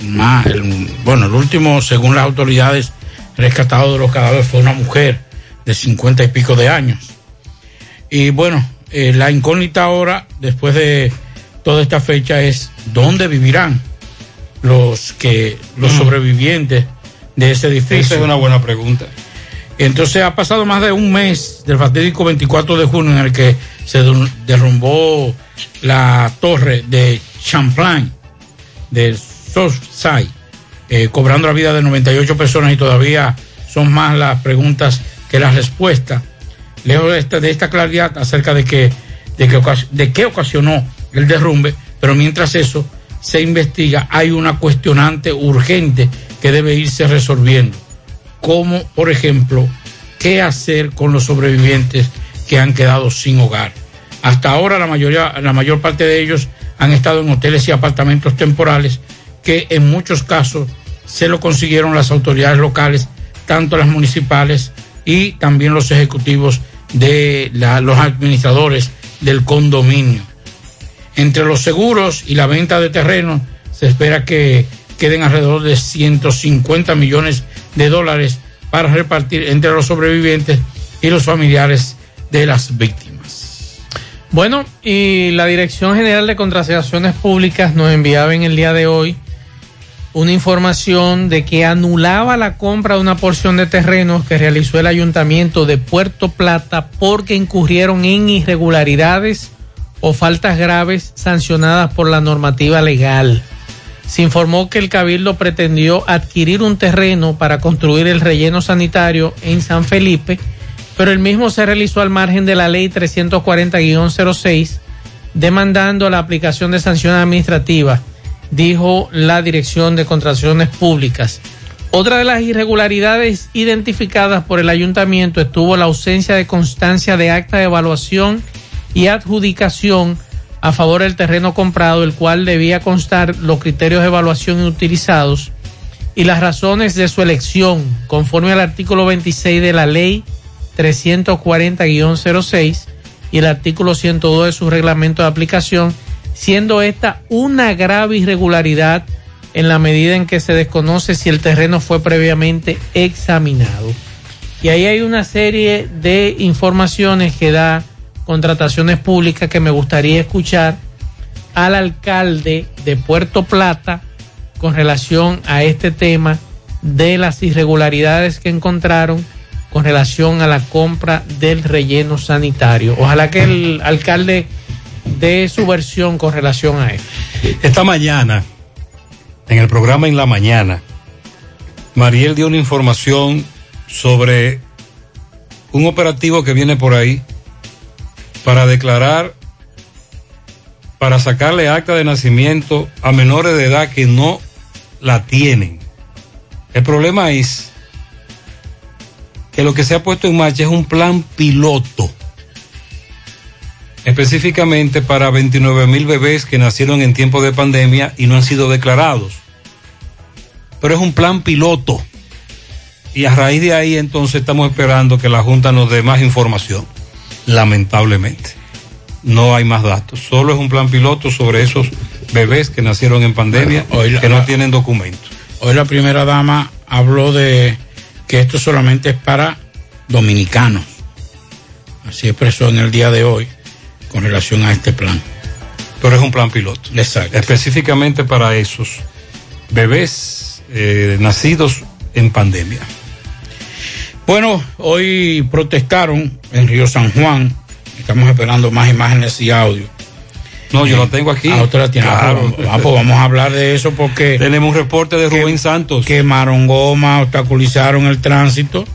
más, el- bueno, el último, según las autoridades, rescatado de los cadáveres fue una mujer de 50 y pico de años. Y bueno, eh, la incógnita ahora, después de toda esta fecha, es dónde vivirán los que los sobrevivientes de ese edificio. Esa es una buena pregunta. Entonces ha pasado más de un mes del fatídico 24 de junio en el que se derru- derrumbó la torre de Champlain, de Southside, eh, cobrando la vida de 98 personas y todavía son más las preguntas que las respuestas. Lejos de esta, de esta claridad acerca de, de, que, de qué ocasionó el derrumbe, pero mientras eso se investiga, hay una cuestionante urgente que debe irse resolviendo. Como, por ejemplo, qué hacer con los sobrevivientes que han quedado sin hogar. Hasta ahora la mayoría, la mayor parte de ellos han estado en hoteles y apartamentos temporales que en muchos casos se lo consiguieron las autoridades locales, tanto las municipales y también los ejecutivos de los administradores del condominio. Entre los seguros y la venta de terrenos se espera que queden alrededor de 150 millones de dólares para repartir entre los sobrevivientes y los familiares de las víctimas. Bueno, y la Dirección General de Contrataciones Públicas nos enviaba en el día de hoy una información de que anulaba la compra de una porción de terrenos que realizó el ayuntamiento de Puerto Plata porque incurrieron en irregularidades o faltas graves sancionadas por la normativa legal. Se informó que el cabildo pretendió adquirir un terreno para construir el relleno sanitario en San Felipe, pero el mismo se realizó al margen de la ley 340-06, demandando la aplicación de sanciones administrativas, dijo la Dirección de Contrataciones Públicas. Otra de las irregularidades identificadas por el ayuntamiento estuvo la ausencia de constancia de acta de evaluación y adjudicación a favor del terreno comprado, el cual debía constar los criterios de evaluación utilizados y las razones de su elección, conforme al artículo 26 de la ley 340-06 y el artículo 102 de su reglamento de aplicación, siendo esta una grave irregularidad en la medida en que se desconoce si el terreno fue previamente examinado. Y ahí hay una serie de informaciones que da contrataciones públicas que me gustaría escuchar al alcalde de Puerto Plata con relación a este tema de las irregularidades que encontraron con relación a la compra del relleno sanitario. Ojalá que el alcalde dé su versión con relación a esto. Esta mañana, en el programa En la Mañana, Mariel dio una información sobre un operativo que viene por ahí para declarar, para sacarle acta de nacimiento a menores de edad que no la tienen. El problema es que lo que se ha puesto en marcha es un plan piloto, específicamente para 29 mil bebés que nacieron en tiempo de pandemia y no han sido declarados. Pero es un plan piloto. Y a raíz de ahí entonces estamos esperando que la Junta nos dé más información. Lamentablemente. No hay más datos. Solo es un plan piloto sobre esos bebés que nacieron en pandemia, Hoy la- que no tienen documentos. Hoy la primera dama habló de que esto solamente es para dominicanos. Así expresó en el día de hoy con relación a este plan. Pero es un plan piloto. Exacto. Específicamente para esos bebés eh, nacidos en pandemia. Bueno, hoy protestaron en Río San Juan. Estamos esperando más imágenes y audio. No, yo lo tengo aquí. Ah, usted la tiene. Claro. Ah, pues, ah, pues vamos a hablar de eso porque Tenemos un reporte de Rubén Santos. quemaron goma, obstaculizaron el tránsito.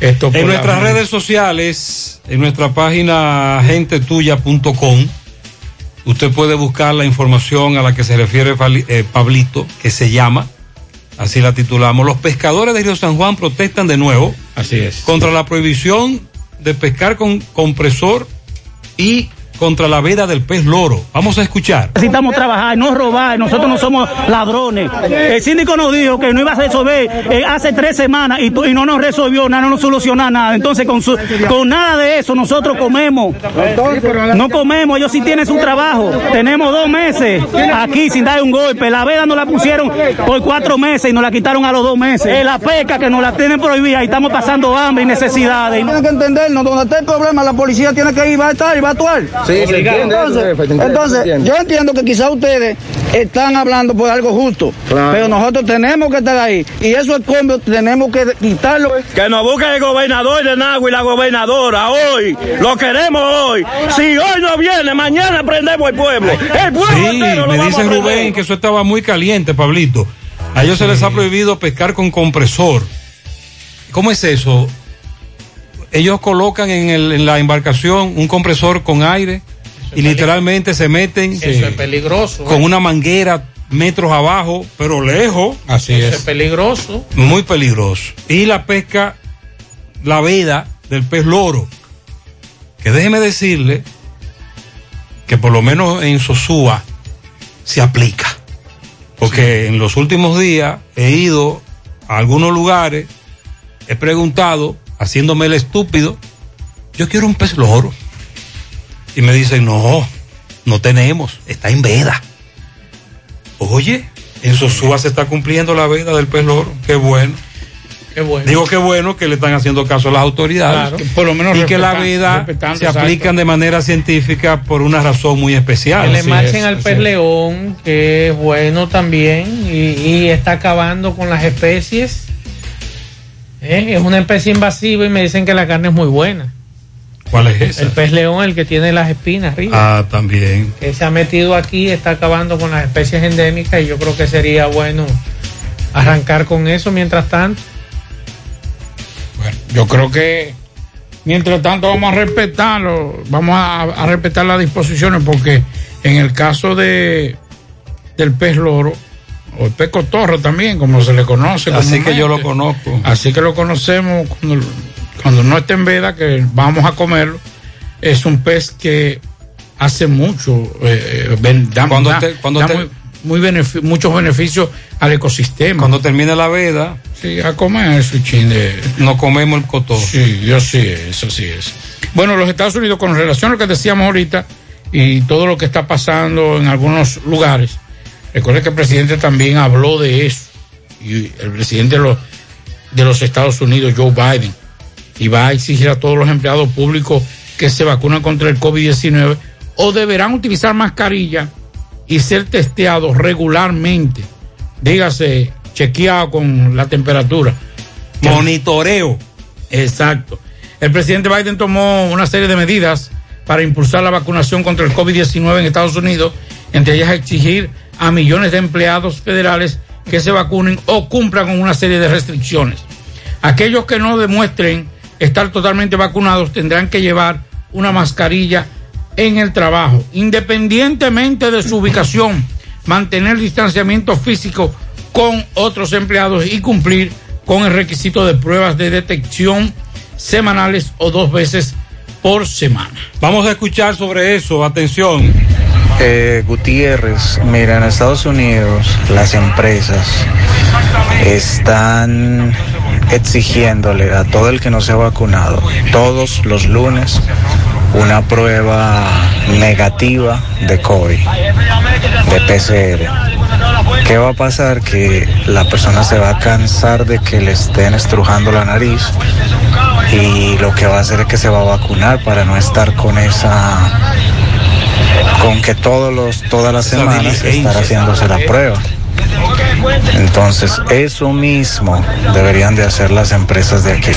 Esto En la- nuestras redes sociales, en nuestra página gentetuya.com, usted puede buscar la información a la que se refiere eh, Pablito, que se llama, así la titulamos, los pescadores de Río San Juan protestan de nuevo Así es. contra la prohibición de pescar con compresor y contra la veda del pez loro. Vamos a escuchar. Necesitamos trabajar, no robar, nosotros no somos ladrones. El síndico nos dijo que no iba a resolver eh, hace tres semanas y, no nos resolvió nada, no nos solucionó nada. Entonces, con, su- con nada de eso, nosotros comemos. No comemos, ellos sí tienen su trabajo. Tenemos dos meses aquí sin dar un golpe. La veda nos la pusieron por cuatro meses y nos la quitaron a los dos meses. Eh, la pesca que nos la tienen prohibida y estamos pasando hambre y necesidades. Tienen que entendernos, donde esté el problema, la policía tiene que ir, va a estar y va a actuar. Sí, se entiende eso, entonces, jefe, se entiende, entonces, se entiende. yo entiendo que quizá ustedes están hablando por algo justo, pero nosotros tenemos que estar ahí. Y eso es como tenemos que quitarlo. Que nos busque el gobernador de Nagua y la gobernadora hoy. Lo queremos hoy. Si hoy no viene, mañana prendemos el pueblo. El pueblo Sí, entero lo me vamos dice a prender. Rubén que eso estaba muy caliente, Pablito. A ellos se les ha prohibido pescar con compresor. ¿Cómo es eso? Ellos colocan en, el- en la embarcación un compresor con aire y literalmente se meten Eso es peligroso. con ¿eh? una manguera metros abajo, pero lejos. Así Eso es peligroso. Muy peligroso. Y la pesca, la veda del pez loro. Que déjeme decirle que por lo menos en Sosúa se aplica. Porque en los últimos días he ido a algunos lugares, he preguntado, haciéndome el estúpido, yo quiero un pez loro. Y me dicen, no, no tenemos, está en veda. Oye, en Sosúa se está cumpliendo la veda del pez loro, qué bueno. Qué bueno. Digo que bueno que le están haciendo caso a las autoridades. Claro. Que por lo menos y que la veda se exacto. aplican de manera científica por una razón muy especial. Que le marchen es, al pez león, que es bueno también, y, y está acabando con las especies. ¿Eh? Es una especie invasiva y me dicen que la carne es muy buena. ¿Cuál es esa? El pez león, el que tiene las espinas arriba. Ah, también. Que se ha metido aquí, está acabando con las especies endémicas y yo creo que sería bueno arrancar con eso mientras tanto. Yo creo que mientras tanto vamos a respetarlo, vamos a, a respetar las disposiciones porque en el caso de del pez loro o el pez cotorro también, como se le conoce. Así que yo lo conozco. Así que lo conocemos cuando, cuando no esté en veda, que vamos a comerlo. Es un pez que hace mucho, eh, eh, da, Cuando da- te- cuando da te- muy, muchos beneficios al ecosistema. Cuando termine la veda, Sí, a comer su chin de... no comemos el cotón. Sí, yo sí, eso sí es. Bueno, los Estados Unidos, con relación a lo que decíamos ahorita y todo lo que está pasando en algunos lugares, recuerde que el presidente también habló de eso. Y el presidente de los, de los Estados Unidos, Joe Biden, y va a exigir a todos los empleados públicos que se vacunan contra el COVID-19 o deberán utilizar mascarilla y ser testeados regularmente. Dígase, chequeado con la temperatura. Monitoreo. Exacto. El presidente Biden tomó una serie de medidas para impulsar la vacunación contra el COVID-19 en Estados Unidos, entre ellas exigir a millones de empleados federales que se vacunen o cumplan con una serie de restricciones. Aquellos que no demuestren estar totalmente vacunados tendrán que llevar una mascarilla en el trabajo, independientemente de su ubicación, mantener distanciamiento físico con otros empleados y cumplir con el requisito de pruebas de detección semanales o dos veces por semana. Vamos a escuchar sobre eso, atención. Eh, Gutiérrez, mira, en Estados Unidos las empresas están exigiéndole a todo el que no se ha vacunado todos los lunes una prueba negativa de COVID, de PCR. ¿Qué va a pasar? Que la persona se va a cansar de que le estén estrujando la nariz y lo que va a hacer es que se va a vacunar para no estar con esa con que todos los todas las semanas estar haciéndose la prueba. Entonces, eso mismo deberían de hacer las empresas de aquí.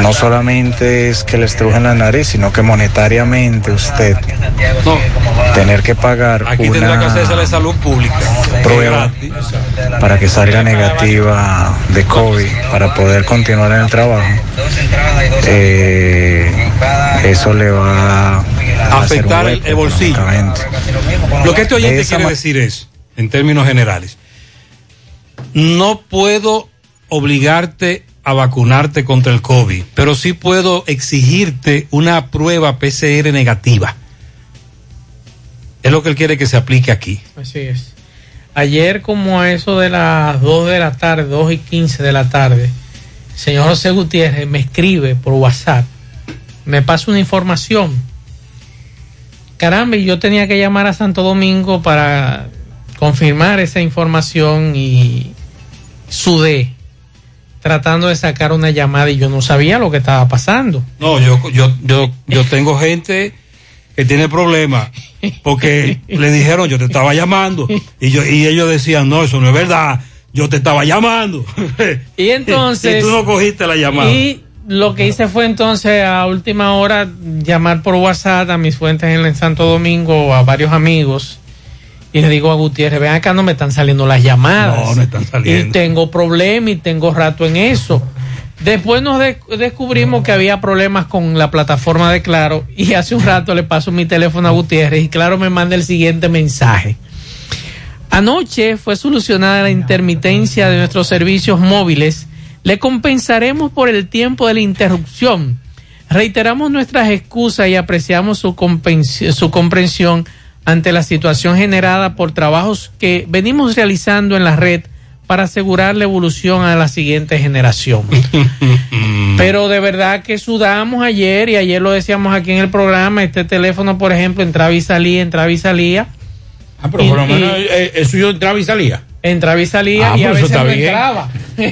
No solamente es que le estrujen la nariz, sino que monetariamente usted tener que pagar Aquí tendrá que hacerse la una salud pública. prueba para que salga negativa de COVID para poder continuar en el trabajo. Eh, eso le va a Afectar el, bolsillo. Lo que este oyente quiere decir es, en términos generales, no puedo obligarte a vacunarte contra el COVID, pero sí puedo exigirte una prueba PCR negativa. Es lo que él quiere que se aplique aquí. Así es. Ayer, como a eso de las 2 de la tarde, 2 y 15 de la tarde, el señor José Gutiérrez me escribe por WhatsApp, me pasa una información. Caramba, yo tenía que llamar a Santo Domingo para confirmar esa información y sudé tratando de sacar una llamada y yo no sabía lo que estaba pasando. No, yo, yo, yo, yo tengo gente que tiene problemas porque <laughs> le dijeron yo te estaba llamando y yo y ellos decían no eso no es verdad yo te estaba llamando <laughs> Y entonces... y tú no cogiste la llamada. Y lo que hice fue entonces a última hora llamar por WhatsApp a mis fuentes en el Santo Domingo, a varios amigos, Y le digo a Gutiérrez, ven acá, no me están saliendo las llamadas. No, no están saliendo. Y tengo problema y tengo rato en eso. Después nos de- descubrimos que había problemas con la plataforma de Claro y hace un rato le paso mi teléfono a Gutiérrez y Claro me manda el siguiente mensaje. Anoche fue solucionada la intermitencia de nuestros servicios móviles. Le compensaremos por el tiempo de la interrupción. Reiteramos nuestras excusas y apreciamos su, su comprensión ante la situación generada por trabajos que venimos realizando en la red para asegurar la evolución a la siguiente generación. <laughs> Pero de verdad que sudamos ayer y ayer lo decíamos aquí en el programa, este teléfono, por ejemplo, entraba y salía, entraba y salía. Ah, pero por lo menos eh, el suyo entraba y salía. Entraba y salía Ah, y a veces no entraba. <laughs>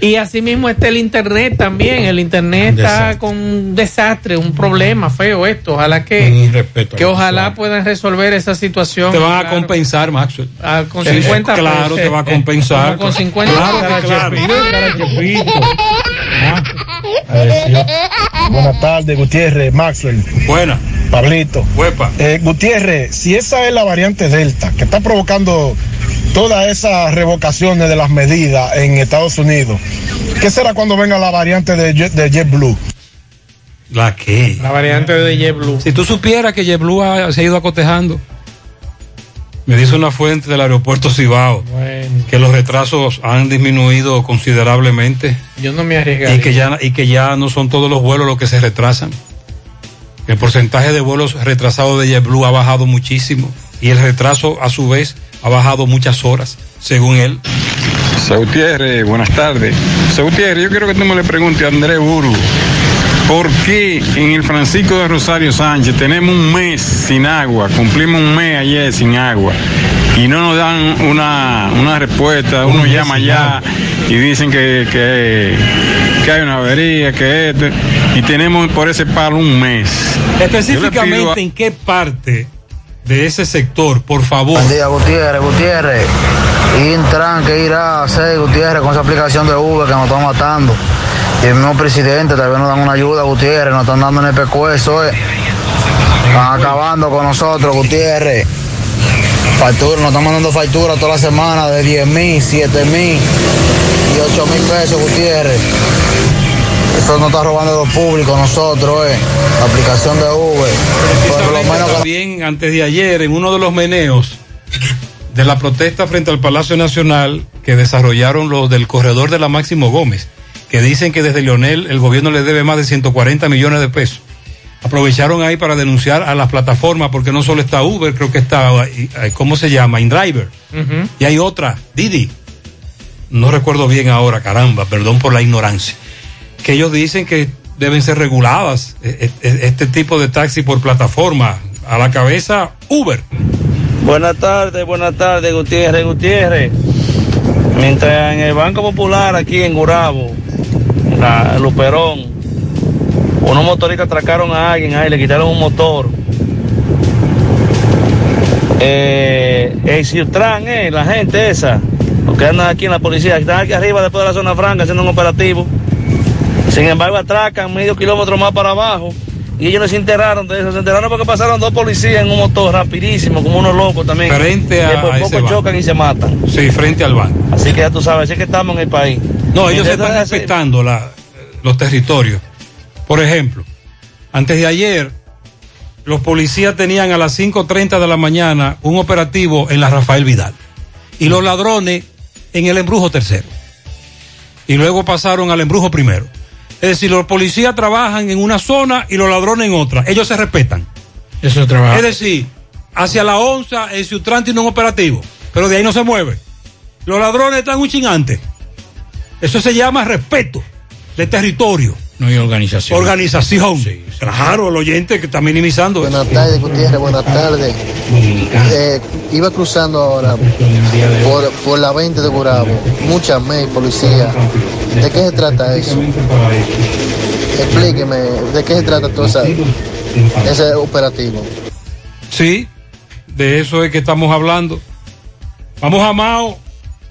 y asimismo está el internet también. El internet está con un desastre, un problema feo esto. Ojalá que, que al ojalá puedan resolver esa situación. Te van a Claro. compensar, Maxwell. Ah, con Eh, 50 Claro, te va a compensar. Con 50 Claro. Buenas tardes, Gutiérrez, Maxwell. Buena. Pablito. Huepa. Eh, Gutiérrez, si esa es la variante Delta que está provocando todas esas revocaciones de las medidas en Estados Unidos, ¿qué será cuando venga la variante de, Jet- de JetBlue? ¿La qué? La variante de JetBlue. Si tú supieras que JetBlue ha- se ha ido acotejando, me dice una fuente del aeropuerto Cibao que los retrasos han disminuido considerablemente Yo no me arriesgaría. y que ya y que ya no son todos los vuelos los que se retrasan. El porcentaje de vuelos retrasados de JetBlue ha bajado muchísimo y el retraso a su vez ha bajado muchas horas, según él. Seu Gutiérrez, buenas tardes. Seu Gutiérrez, yo quiero que tú me le preguntes a Andrés Buru, ¿por qué en el Francisco de Rosario Sánchez tenemos un mes sin agua? Cumplimos un mes ayer sin agua y no nos dan una, una respuesta, uno llama allá y dicen que, que, que hay una avería, que esto, y tenemos por ese palo un mes. A- Específicamente en qué parte de ese sector, por favor. Buen día, Gutiérrez, Gutiérrez. Intran que irá a hacer, Gutiérrez, con esa aplicación de Uber que nos están matando. Y el mismo presidente también nos dan una ayuda, Gutiérrez, nos están dando en el pescuezo, eh. Están acabando con nosotros, Gutiérrez. Factura, nos están mandando factura toda la semana de 10 mil, 7 mil y 8 mil pesos, Gutiérrez. Eso nos está robando de los públicos nosotros, eh. La aplicación de Uber. Por lo menos También antes de ayer, en uno de los meneos de la protesta frente al Palacio Nacional que desarrollaron los del corredor de la Máximo Gómez, que dicen que desde Leonel el gobierno le debe más de 140 millones de pesos. Aprovecharon ahí para denunciar a las plataformas, porque no solo está Uber, creo que está, eh, ¿cómo se llama? InDriver. Y hay otra, Didi. No recuerdo bien ahora, caramba, perdón por la ignorancia. Que ellos dicen que deben ser reguladas eh, eh, este tipo de taxi por plataforma. A la cabeza, Uber. Buenas tardes, buenas tardes, Gutiérrez, Gutiérrez. Mientras en el Banco Popular, aquí en Gurabo, en Luperón, unos motoristas atracaron a alguien ahí, le quitaron un motor. Eh, el Ciutran, eh, la gente esa, los que andan aquí en la policía, están aquí arriba después de la zona franca haciendo un operativo. Sin embargo, atracan medio kilómetro más para abajo y ellos no se enteraron de eso. Se enteraron porque pasaron dos policías en un motor rapidísimo, como unos locos también. Frente a que por ese poco banco. chocan y se matan. Sí, frente al banco. Así que ya tú sabes, así que estamos en el país. No, ellos Mientras están respetando la- los territorios. Por ejemplo, antes de ayer, los policías tenían a las 5.30 de la mañana un operativo en la Rafael Vidal. Y los ladrones en el embrujo tercero. Y luego pasaron al embrujo primero. Es decir, los policías trabajan en una zona y los ladrones en otra. Ellos se respetan. Eso trabaja. Es decir, hacia la onza el Ciutrán tiene un operativo, pero de ahí no se mueve. Los ladrones están un chingante. Eso se llama respeto de territorio. No hay organización. Organización. Claro, el oyente que está minimizando eso. Buenas tardes, Gutiérrez, buenas tardes. Eh, iba cruzando ahora por, por la 20 de Gurabo, muchas MEI, policía. ¿De qué se trata eso? Explíqueme, ¿de qué se trata todo esa- ese operativo? Sí, de eso es que estamos hablando. Vamos a Mao.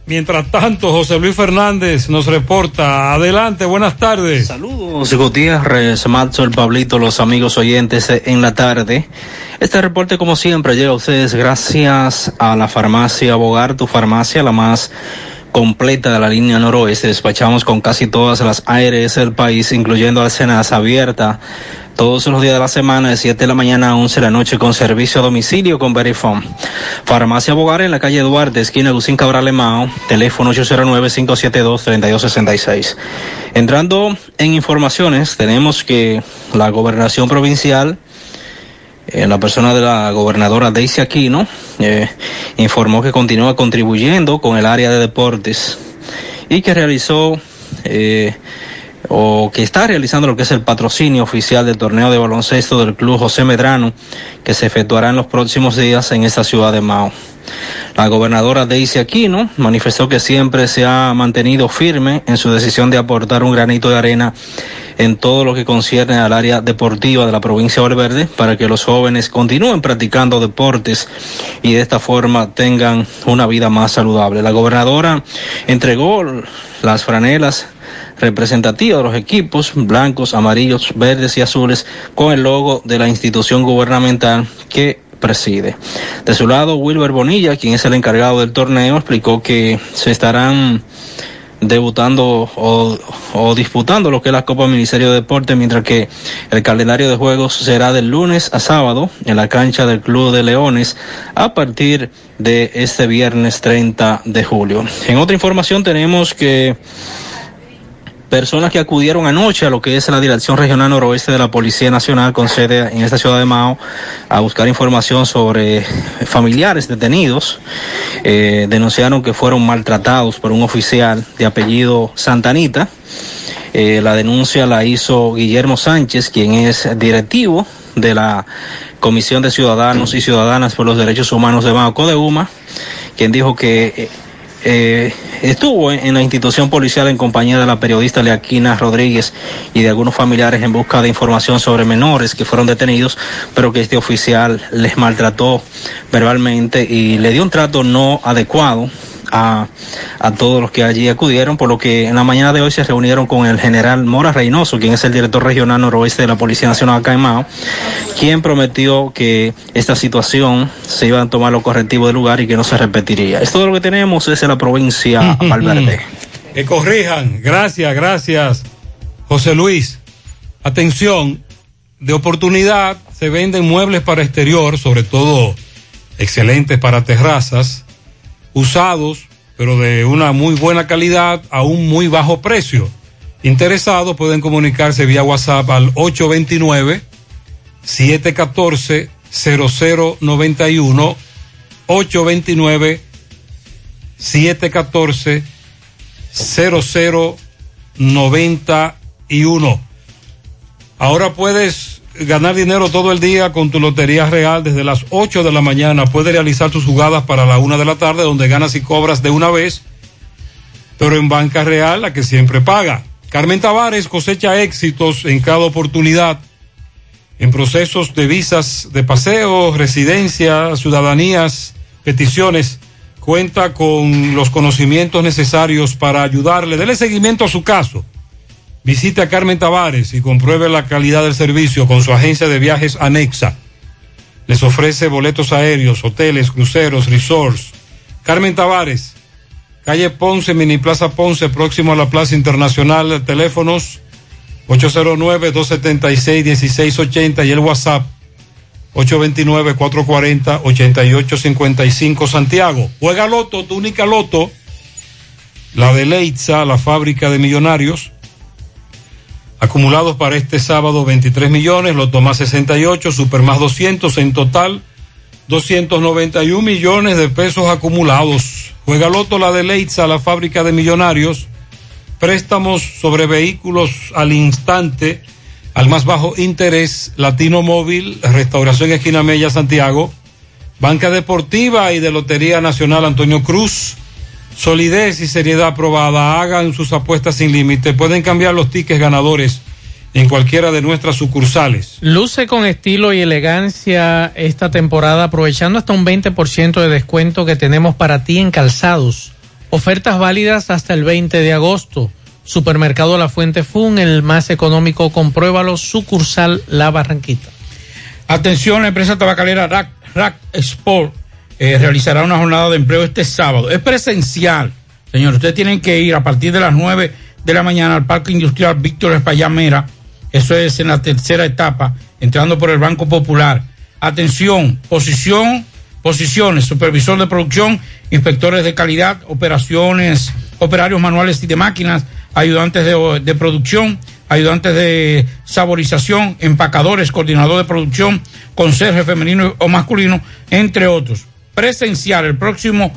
Mientras tanto, José Luis Fernández nos reporta. Adelante, buenas tardes. Saludos, Gutiérrez, Matzo, Pablito, los amigos oyentes en la tarde. Este reporte, como siempre, llega a ustedes gracias a la farmacia Bogar, tu farmacia, la más completa de la línea noroeste. Despachamos con casi todas las ARS del país, incluyendo Alcenas abierta todos los días de la semana de 7 de la mañana a 11 de la noche con servicio a domicilio con Verifone. Farmacia Bogar en la calle Duarte, esquina Lucín Cabral Mao, teléfono 809-572-3266. Entrando en informaciones, tenemos que la gobernación provincial en la persona de la gobernadora Daisy Aquino, eh, informó que continúa contribuyendo con el área de deportes y que realizó eh, o que está realizando lo que es el patrocinio oficial del torneo de baloncesto del Club José Medrano, que se efectuará en los próximos días en esta ciudad de Mao. La gobernadora Daisy Aquino manifestó que siempre se ha mantenido firme en su decisión de aportar un granito de arena en todo lo que concierne al área deportiva de la provincia de Valverde para que los jóvenes continúen practicando deportes y de esta forma tengan una vida más saludable. La gobernadora entregó las franelas representativas de los equipos blancos, amarillos, verdes y azules con el logo de la institución gubernamental que preside. De su lado, Wilber Bonilla, quien es el encargado del torneo, explicó que se estarán debutando o, disputando lo que es la Copa Ministerio de Deporte, mientras que el calendario de juegos será del lunes a sábado en la cancha del Club de Leones a partir de este viernes 30 de julio. En otra información tenemos que personas que acudieron anoche a lo que es la Dirección Regional Noroeste de la Policía Nacional con sede en esta ciudad de Mao a buscar información sobre familiares detenidos. Eh, denunciaron que fueron maltratados por un oficial de apellido Santanita. Eh, la denuncia la hizo Guillermo Sánchez, quien es directivo de la Comisión de Ciudadanos y Ciudadanas por los Derechos Humanos de Mao Codeuma, quien dijo que eh, eh, estuvo en, en, la institución policial en compañía de la periodista Leaquina Rodríguez y de algunos familiares en busca de información sobre menores que fueron detenidos, pero que este oficial les maltrató verbalmente y le dio un trato no adecuado a, a, todos los que allí acudieron, por lo que en la mañana de hoy se reunieron con el general Mora Reynoso, quien es el director regional noroeste de la Policía Nacional acá en Mao, quien prometió que esta situación se iba a tomar los correctivos del lugar y que no se repetiría. Es todo lo que tenemos desde la provincia <laughs> Valverde. que corrijan, gracias, gracias, José Luis. Atención, de oportunidad se venden muebles para exterior, sobre todo excelentes para terrazas usados, pero de una muy buena calidad a un muy bajo precio. Interesados pueden comunicarse vía WhatsApp al 829 714 0091 829 714 0091. Ahora puedes ganar dinero todo el día con tu Lotería Real desde las 8 de la mañana. Puedes realizar tus jugadas para la 1 de la tarde donde ganas y cobras de una vez, pero en Banca Real la que siempre paga. Carmen Tavares cosecha éxitos en cada oportunidad en procesos de visas de paseo, residencia, ciudadanías, peticiones. Cuenta con los conocimientos necesarios para ayudarle. Dele seguimiento a su caso. Visite a Carmen Tavares y compruebe la calidad del servicio con su agencia de viajes anexa. Les ofrece boletos aéreos, hoteles, cruceros, resorts. Carmen Tavares, calle Ponce, Mini Plaza Ponce, próximo a la Plaza Internacional. Teléfonos 809-276-1680 y el WhatsApp 829-440-8855 Santiago. Juega Loto, tu única Loto. La de Leitza, la fábrica de millonarios. Acumulados para este sábado 23 millones, Loto más 68, Super más 200, en total 291 millones de pesos acumulados. Juega Loto la de Leitza, la fábrica de millonarios. Préstamos sobre vehículos al instante, al más bajo interés, Latino Móvil, Restauración Esquina Mella, Santiago, Banca Deportiva y de Lotería Nacional Antonio Cruz. Solidez y seriedad aprobada. Hagan sus apuestas sin límite. Pueden cambiar los tickets ganadores en cualquiera de nuestras sucursales. Luce con estilo y elegancia esta temporada, aprovechando hasta un 20% de descuento que tenemos para ti en calzados, Ofertas válidas hasta el 20 de agosto. Supermercado La Fuente Fun, el más económico, compruébalo, sucursal La Barranquita. Atención, la empresa tabacalera Rack, Rack Sport eh, realizará una jornada de empleo este sábado. Es presencial, señor. Ustedes tienen que ir a partir de las 9 de la mañana al Parque Industrial Víctor Espallamera. Eso es en la tercera etapa, entrando por el Banco Popular. Atención, posición, posiciones, supervisor de producción, inspectores de calidad, operaciones, operarios manuales y de máquinas, ayudantes de, de producción, ayudantes de saborización, empacadores, coordinador de producción, conserje femenino o masculino, entre otros. Presencial el próximo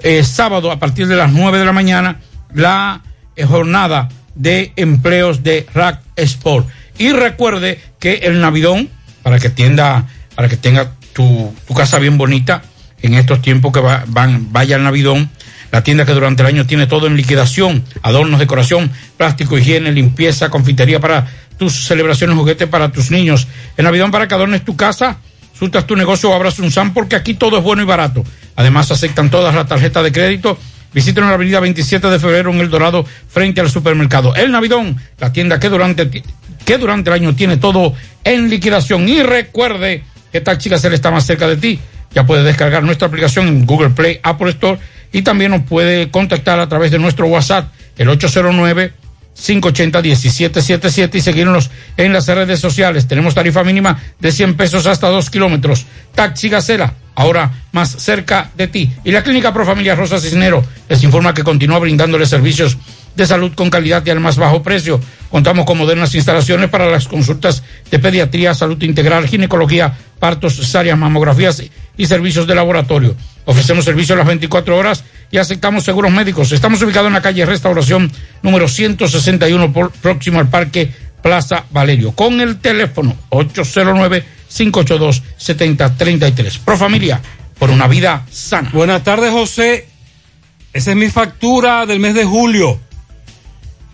eh, sábado a partir de las 9 de la mañana la eh, jornada de empleos de Rack Sport. Y recuerde que el Navidón, para que tienda, para que tenga tu, tu casa bien bonita en estos tiempos que va- van, vaya al Navidón, la tienda que durante el año tiene todo en liquidación, adornos, decoración, plástico, higiene, limpieza, confitería para tus celebraciones, juguetes para tus niños. En Navidón para que adornes tu casa, surtas tu negocio abras un SAM porque aquí todo es bueno y barato. Además aceptan todas las tarjetas de crédito. Visiten la avenida 27 de febrero en El Dorado frente al supermercado. El Navidón, la tienda que durante, que durante el año tiene todo en liquidación. Y recuerde que Taxi Gacela está más cerca de ti. Ya puedes descargar nuestra aplicación en Google Play, Apple Store y también nos puede contactar a través de nuestro WhatsApp, el 809 580-1777 y seguirnos en las redes sociales. Tenemos tarifa mínima de 100 pesos hasta 2 kilómetros. Taxi Gacela, ahora más cerca de ti. Y la Clínica Profamilia Rosa Cisnero les informa que continúa brindándoles servicios de salud con calidad y al más bajo precio. Contamos con modernas instalaciones para las consultas de pediatría, salud integral, ginecología, partos, cesáreas, mamografías y servicios de laboratorio. Ofrecemos servicios las 24 horas y aceptamos seguros médicos. Estamos ubicados en la calle Restauración número 161 por, próximo al Parque Plaza Valerio con el teléfono 809-582-7033. Pro Familia, por una vida sana. Buenas tardes, José. Esa es mi factura del mes de julio.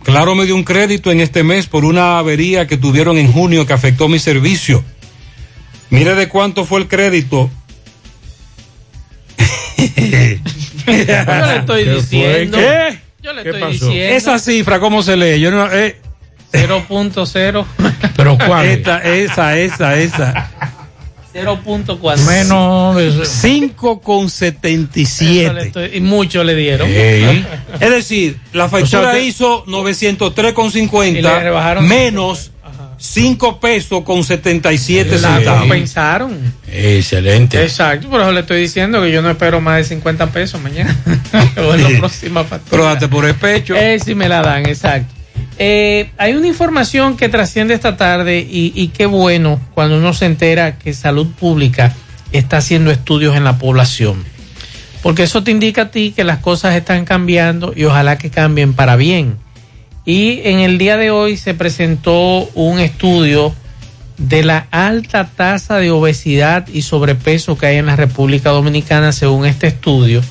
Claro, me dio un crédito en este mes por una avería que tuvieron en junio que afectó mi servicio. Mire de cuánto fue el crédito. Yo le estoy ¿Qué fue? diciendo. ¿Qué? Yo le ¿Qué estoy pasó? diciendo. Esa cifra, ¿cómo se lee? Yo no, eh. 0.0. ¿Pero cuál? Esta, esa, esa, esa. 0.4. Menos de eso. 5 con 77. Y mucho le dieron. Es decir, la factura O sea, hizo 903 con Y le 50 rebajaron menos 5 pesos con 77 La centavos. compensaron. Excelente. Exacto, por eso le estoy diciendo que yo no espero más de 50 pesos mañana. <laughs> o en la próxima factura. Pero date por el pecho. Eh, sí me la dan, exacto. Eh, hay una información que trasciende esta tarde y, y qué bueno cuando uno se entera que salud pública está haciendo estudios en la población. Porque eso te indica a ti que las cosas están cambiando y ojalá que cambien para bien. Y en el día de hoy se presentó un estudio de la alta tasa de obesidad y sobrepeso que hay en la República Dominicana según este estudio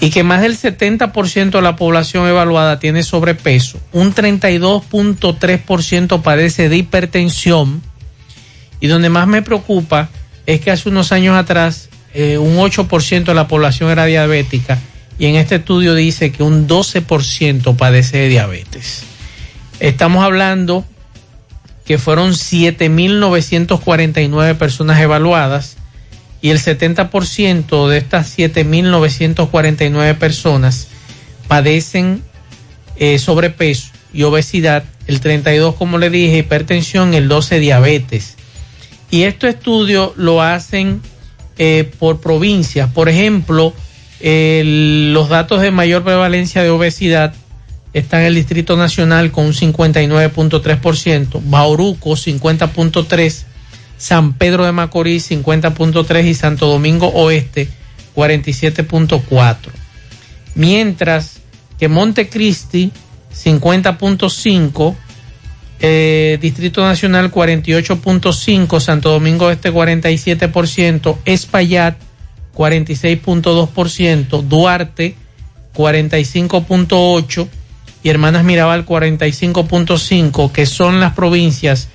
y que más del 70% de la población evaluada tiene sobrepeso, un 32.3% padece de hipertensión. Y donde más me preocupa es que hace unos años atrás eh, un 8% de la población era diabética y en este estudio dice que un 12% padece de diabetes. Estamos hablando que fueron 7.949 personas evaluadas y el 70% de estas 7.949 personas padecen eh, sobrepeso y obesidad, el 32 como le dije, hipertensión, el 12 diabetes. Y estos estudios lo hacen eh, por provincias. Por ejemplo, los datos de mayor prevalencia de obesidad están en el Distrito Nacional con un 59.3%, Bauruco 50.3%, San Pedro de Macorís 50.3% y Santo Domingo Oeste 47.4%. Mientras que Montecristi 50.5%, eh, Distrito Nacional 48.5%, Santo Domingo Este 47%, Espaillat 46.2%, Duarte 45.8% y Hermanas Mirabal 45.5%, que son las provincias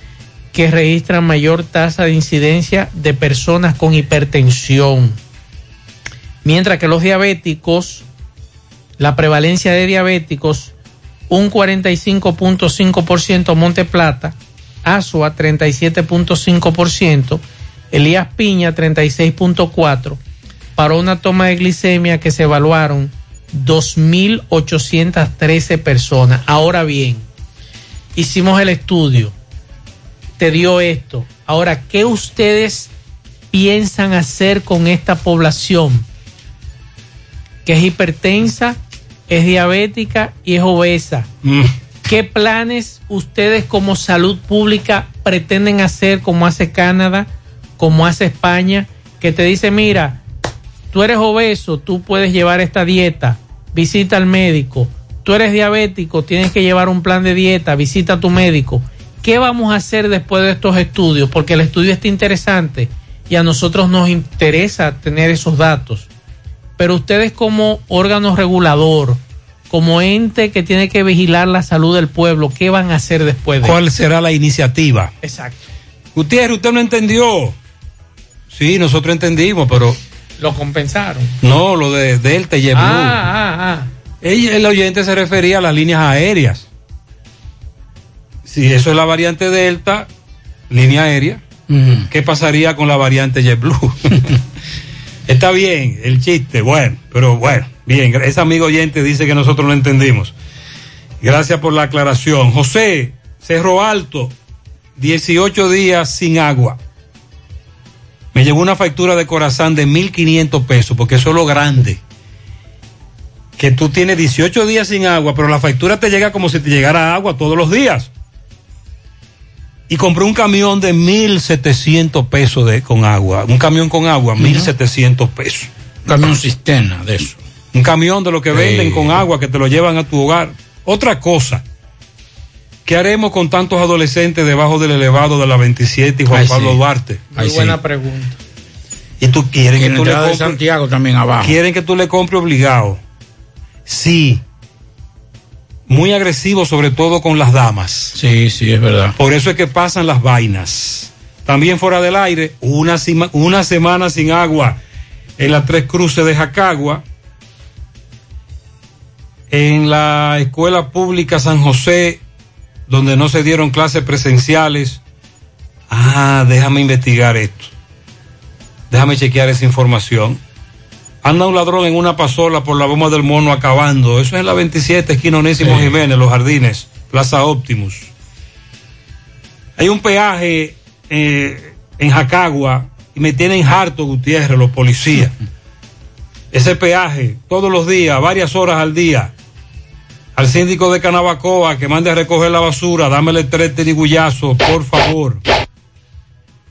que registran mayor tasa de incidencia de personas con hipertensión. Mientras que los diabéticos la prevalencia de diabéticos, un 45.5% Monte Plata, Asua 37.5%, Elías Piña 36.4%, para una toma de glicemia que se evaluaron 2.813 personas. Ahora bien, hicimos el estudio, te dio esto. Ahora, ¿qué ustedes piensan hacer con esta población? Que es hipertensa, es diabética y es obesa. ¿Qué planes ustedes como salud pública pretenden hacer como hace Canadá, como hace España, que te dice, mira, tú eres obeso, tú puedes llevar esta dieta, visita al médico, tú eres diabético, tienes que llevar un plan de dieta, visita a tu médico. ¿Qué vamos a hacer después de estos estudios? Porque el estudio está interesante y a nosotros nos interesa tener esos datos. Pero ustedes como órgano regulador, como ente que tiene que vigilar la salud del pueblo, ¿qué van a hacer después de ¿Cuál será la iniciativa? Exacto. Gutiérrez, usted no entendió. Sí, nosotros entendimos, pero Lo compensaron. no, lo de Delta y JetBlue. Ah, ah, ah. El oyente se refería a las líneas aéreas. Si eso es la variante Delta, línea aérea, ¿qué pasaría con la variante JetBlue? <laughs> Está bien el chiste, bueno, pero bueno, bien. Ese amigo oyente dice que nosotros lo entendimos. Gracias por la aclaración. José, Cerro Alto, 18 días sin agua. Me llegó una factura de corazón de 1.500 pesos, porque eso es lo grande. Que tú tienes 18 días sin agua, pero la factura te llega como si te llegara agua todos los días. Y compré un camión de 1.700 pesos de, con agua. Un camión con agua, 1.700 pesos. Un camión cisterna de eso. Un camión de lo que venden con agua que te lo llevan a tu hogar. Otra cosa. ¿Qué haremos con tantos adolescentes debajo del elevado de la 27 y Juan Ay, Pablo sí. Duarte? Muy buena pregunta. Y tú quieres Y que la tú le de compres. Santiago también abajo. Quieren que tú le compres obligado. Sí. Muy agresivo, sobre todo con las damas. Sí, sí, es verdad. Por eso es que pasan las vainas. También fuera del aire, una, sima- una semana sin agua en las tres cruces de Jacagua. En la escuela pública San José, donde no se dieron clases presenciales. Ah, déjame investigar esto. Déjame chequear esa información. Anda un ladrón en una pasola por la bomba del mono acabando. Eso es en la 27, esquina Onésimo Sí. Jiménez, Los Jardines, Plaza Optimus. Hay un peaje eh, en Jacagua y me tienen harto Gutiérrez, los policías. <laughs> Ese peaje, todos los días, varias horas al día. Al síndico de Canabacoa que mande a recoger la basura, dámele tres tirigullazos, por favor.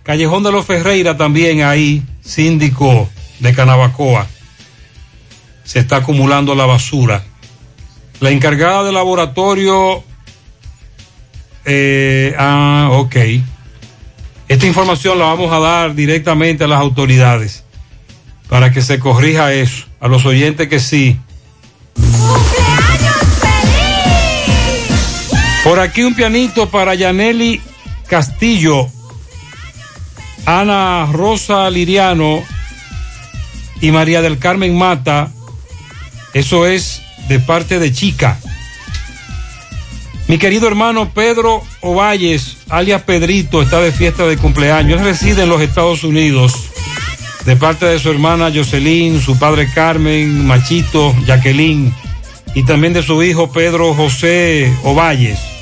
Callejón de los Ferreira también ahí, síndico de Canabacoa. Se está acumulando la basura. La encargada del laboratorio. eh, ah, ok. Esta información la vamos a dar directamente a las autoridades para que se corrija eso. A los oyentes que sí. Por aquí un pianito para Yaneli Castillo, Ana Rosa Liriano y María del Carmen Mata. Eso es de parte de Chica. Mi querido hermano Pedro Ovalles, alias Pedrito, está de fiesta de cumpleaños. Él reside en los Estados Unidos. De parte de su hermana Jocelyn, su padre Carmen, Machito, Jacqueline. Y también de su hijo Pedro José Ovalles.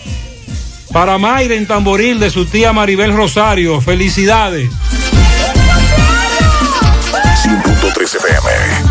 Para Mayra en Tamboril, de su tía Maribel Rosario. Felicidades. 100.3 FM.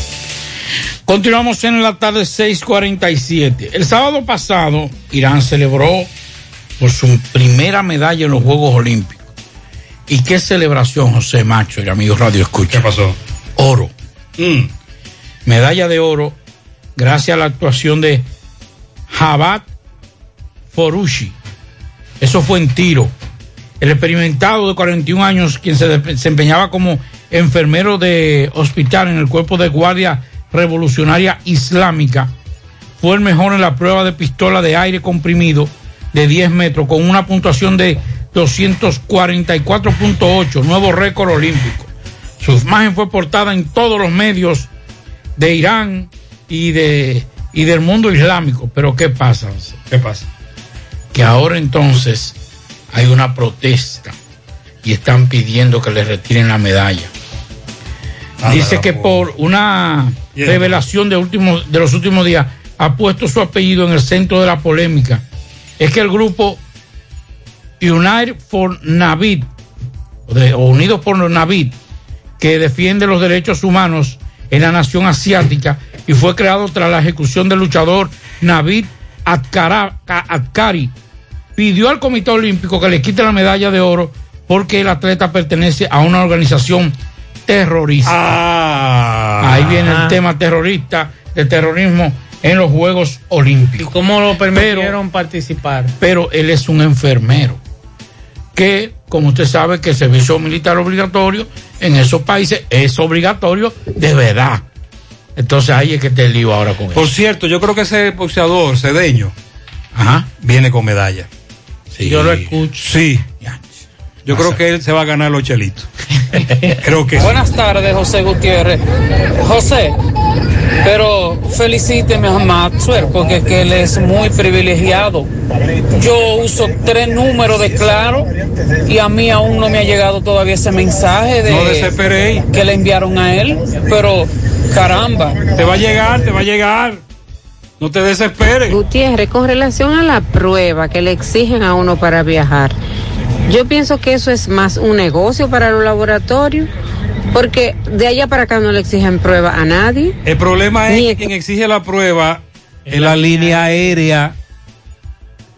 Continuamos en la tarde 6:47. El sábado pasado, Irán celebró por su primera medalla en los Juegos Olímpicos. ¿Y qué celebración, José Macho y amigos Radio Escucha? ¿Qué pasó? Oro. Medalla de oro gracias a la actuación de Jabat Forushi. Eso fue en tiro. El experimentado de 41 años, quien se desempeñaba como enfermero de hospital en el cuerpo de guardia revolucionaria islámica, fue el mejor en la prueba de pistola de aire comprimido de 10 metros con una puntuación de 244.8, nuevo récord olímpico. Su imagen fue portada en todos los medios de Irán y, de, y del mundo islámico. Pero ¿qué pasa? ¿Qué pasa? Que ahora entonces hay una protesta y están pidiendo que le retiren la medalla. Ah, Dice que por una Revelación de, de los últimos días ha puesto su apellido en el centro de la polémica. Es que el grupo United for Navid, o Unidos por Navid, que defiende los derechos humanos en la nación asiática y fue creado tras la ejecución del luchador Navid Atkari, pidió al Comité Olímpico que le quite la medalla de oro porque el atleta pertenece a una organización terrorista. Ah. Ahí viene el tema terrorista, de terrorismo en los Juegos Olímpicos. ¿Y cómo lo permitieron participar? Pero él es un enfermero que, como usted sabe, que el servicio militar obligatorio en esos países es obligatorio de verdad. Entonces ahí es que te lío ahora con Por eso. cierto, yo creo que ese boxeador cedeño Ajá. viene con medalla. Yo lo escucho. Sí. Yo creo que él se va a ganar los chelitos. <laughs> creo que sí. Buenas tardes, José Gutiérrez. José, pero felicíteme a Maxwell porque es que él es muy privilegiado. Yo uso tres números de claro y a mí aún no me ha llegado todavía ese mensaje de No que le enviaron a él, pero caramba. Te va a llegar, te va a llegar. No te desesperes. Gutiérrez, con relación a la prueba que le exigen a uno para viajar, yo pienso que eso es más un negocio para los laboratorios, porque de allá para acá no le exigen prueba a nadie. El problema es que quien exige la prueba es la línea aérea.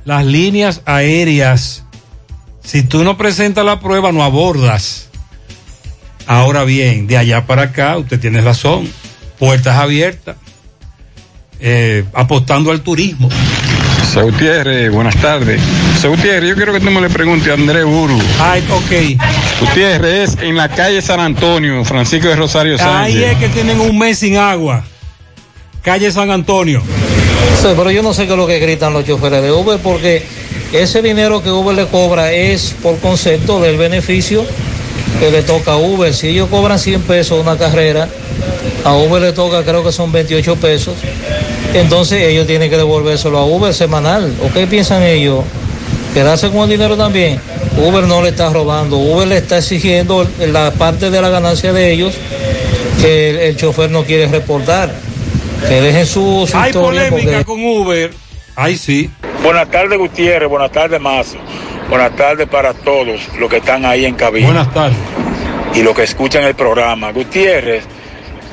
Las líneas aéreas. Si tú no presentas la prueba, no abordas. Ahora bien, de allá para acá, usted tiene razón. Puertas abiertas. Eh, apostando al turismo. Gutiérrez, buenas tardes. Gutiérrez, yo quiero que tú me le preguntes a Andrés Buru. Ay, ok. Gutiérrez es en la calle San Antonio, Francisco de Rosario Ahí Sánchez. es que tienen un mes sin agua. Calle San Antonio. Sí, pero yo no sé qué es lo que gritan los choferes de Uber porque ese dinero que Uber le cobra es por concepto del beneficio que le toca a Uber. Si ellos cobran 100 pesos una carrera, a Uber le toca creo que son 28 pesos. Entonces ellos tienen que devolvérselo a Uber semanal. ¿O qué piensan ellos? ¿Quedarse con el dinero también? Uber no le está robando, Uber le está exigiendo la parte de la ganancia de ellos que el, el chofer no quiere reportar. Que dejen su, su Hay historia polémica porque- con Uber. Ahí sí. Buenas tardes, Gutiérrez. Buenas tardes, Mazo. Buenas tardes para todos los que están ahí en cabina. Buenas tardes. Y los que escuchan el programa. Gutiérrez,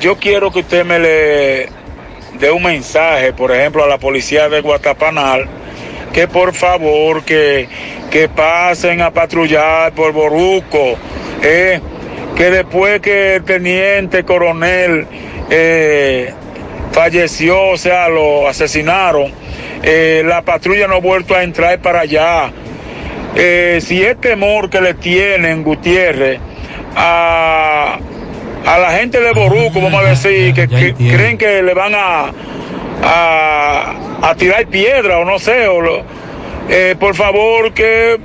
yo quiero que usted me le dé un mensaje, por ejemplo, a la policía de Guatapanal, que por favor que, que pasen a patrullar por Boruco, eh, que después que el teniente coronel eh, falleció, o sea, lo asesinaron, eh, la patrulla no ha vuelto a entrar para allá. Si es temor que le tienen Gutiérrez a, a la gente de Boruco, vamos a decir, que, que creen que le van a, a, a tirar piedra o no sé, o lo- eh, por favor que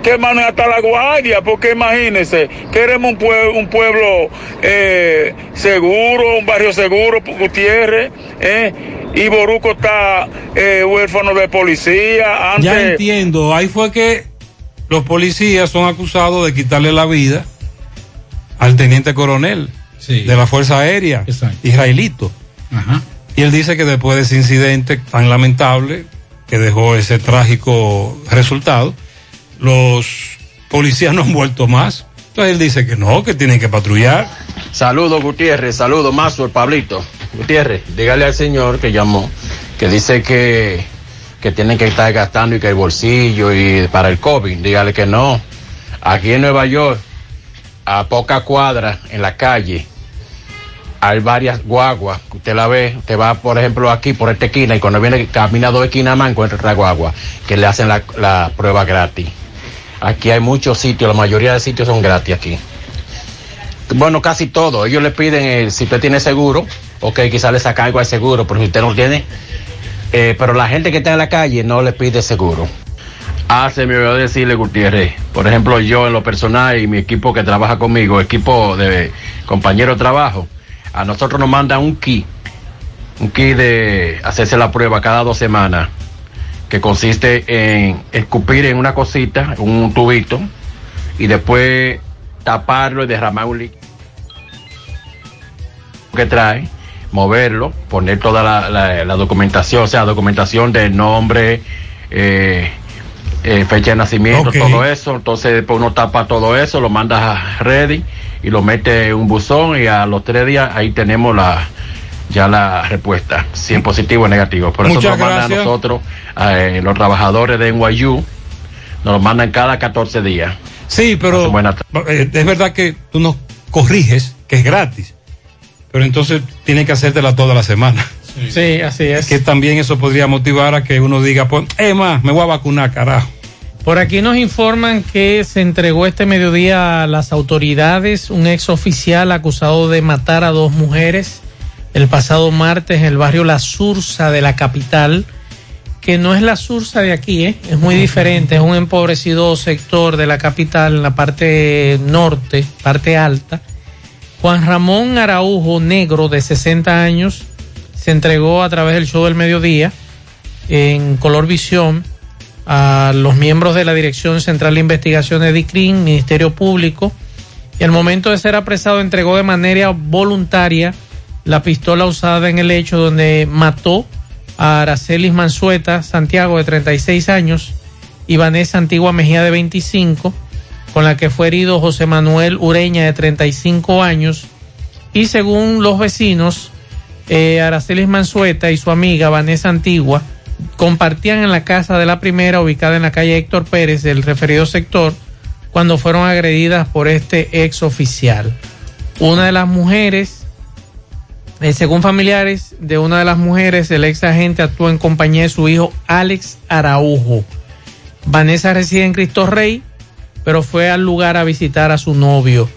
que manden hasta la guardia, porque imagínense, queremos un pueblo, un pueblo eh, seguro, un barrio seguro, Gutiérrez, eh, y Boruco está eh, huérfano de policía. Antes, Ya entiendo, ahí fue que los policías son acusados de quitarle la vida al teniente coronel de la Fuerza Aérea, israelito. Y él dice que después de ese incidente tan lamentable que dejó ese trágico resultado, los policías <laughs> no han vuelto más. Entonces él dice que no, que tienen que patrullar. Saludos Gutiérrez, saludos Mazo, el Pablito. Gutiérrez, dígale al señor que llamó, que dice que, que tienen que estar gastando y que el bolsillo y para el COVID, dígale que no. Aquí en Nueva York, a poca cuadra en la calle, hay varias guaguas, usted la ve, usted va por ejemplo aquí por esta esquina y cuando viene camina dos esquinas más encuentra otra guagua que le hacen la, la prueba gratis. Aquí hay muchos sitios, la mayoría de sitios son gratis aquí. Bueno, casi todo. Ellos le piden, eh, si usted tiene seguro, ok, quizás le saca algo al seguro, pero si usted no tiene, eh, pero la gente que está en la calle no le pide seguro. Ah, se me olvidó decirle, Gutiérrez. Por ejemplo, yo en lo personal y mi equipo que trabaja conmigo, equipo de compañero de trabajo, a nosotros nos mandan un kit, un kit de hacerse la prueba cada dos semanas, que consiste en escupir en una cosita, un tubito, y después taparlo y derramar un líquido que trae, moverlo, poner toda la, documentación, o sea, documentación de nombre, eh, eh, fecha de nacimiento, todo eso. Entonces después uno tapa todo eso, lo manda a ready y lo mete en un buzón y a los tres días ahí tenemos la ya la respuesta, si es positivo o negativo. Por eso Muchas nos mandan a nosotros, eh, los trabajadores de NYU, nos lo mandan cada 14 días. Sí, pero eh, es verdad que tú nos corriges que es gratis, pero entonces tienen que hacértela toda la semana. Sí, así es. Que también eso podría motivar a que uno diga, pues, eh, más, me voy a vacunar, carajo. Por aquí nos informan que se entregó este mediodía a las autoridades un ex oficial acusado de matar a dos mujeres el pasado martes en el barrio La Sursa de la capital, que no es la Sursa de aquí, ¿eh? es muy diferente, es un empobrecido sector de la capital en la parte norte, parte alta. Juan Ramón Araujo Negro, de 60 años, se entregó a través del show del mediodía en Color Visión a los miembros de la Dirección Central de Investigaciones de DICRIN, Ministerio Público, y al momento de ser apresado entregó de manera voluntaria la pistola usada en el hecho donde mató a Aracelis Mansueta Santiago de 36 años y Vanessa Antigua Mejía de 25, con la que fue herido José Manuel Ureña de 35 años y según los vecinos, eh, Aracelis Mansueta y su amiga Vanessa Antigua compartían en la casa de la primera ubicada en la calle Héctor Pérez del referido sector cuando fueron agredidas por este ex oficial. Una de las mujeres, eh, según familiares de una de las mujeres, el ex agente actuó en compañía de su hijo Alex Araujo. Vanessa reside en Cristo Rey, pero fue al lugar a visitar a su novio,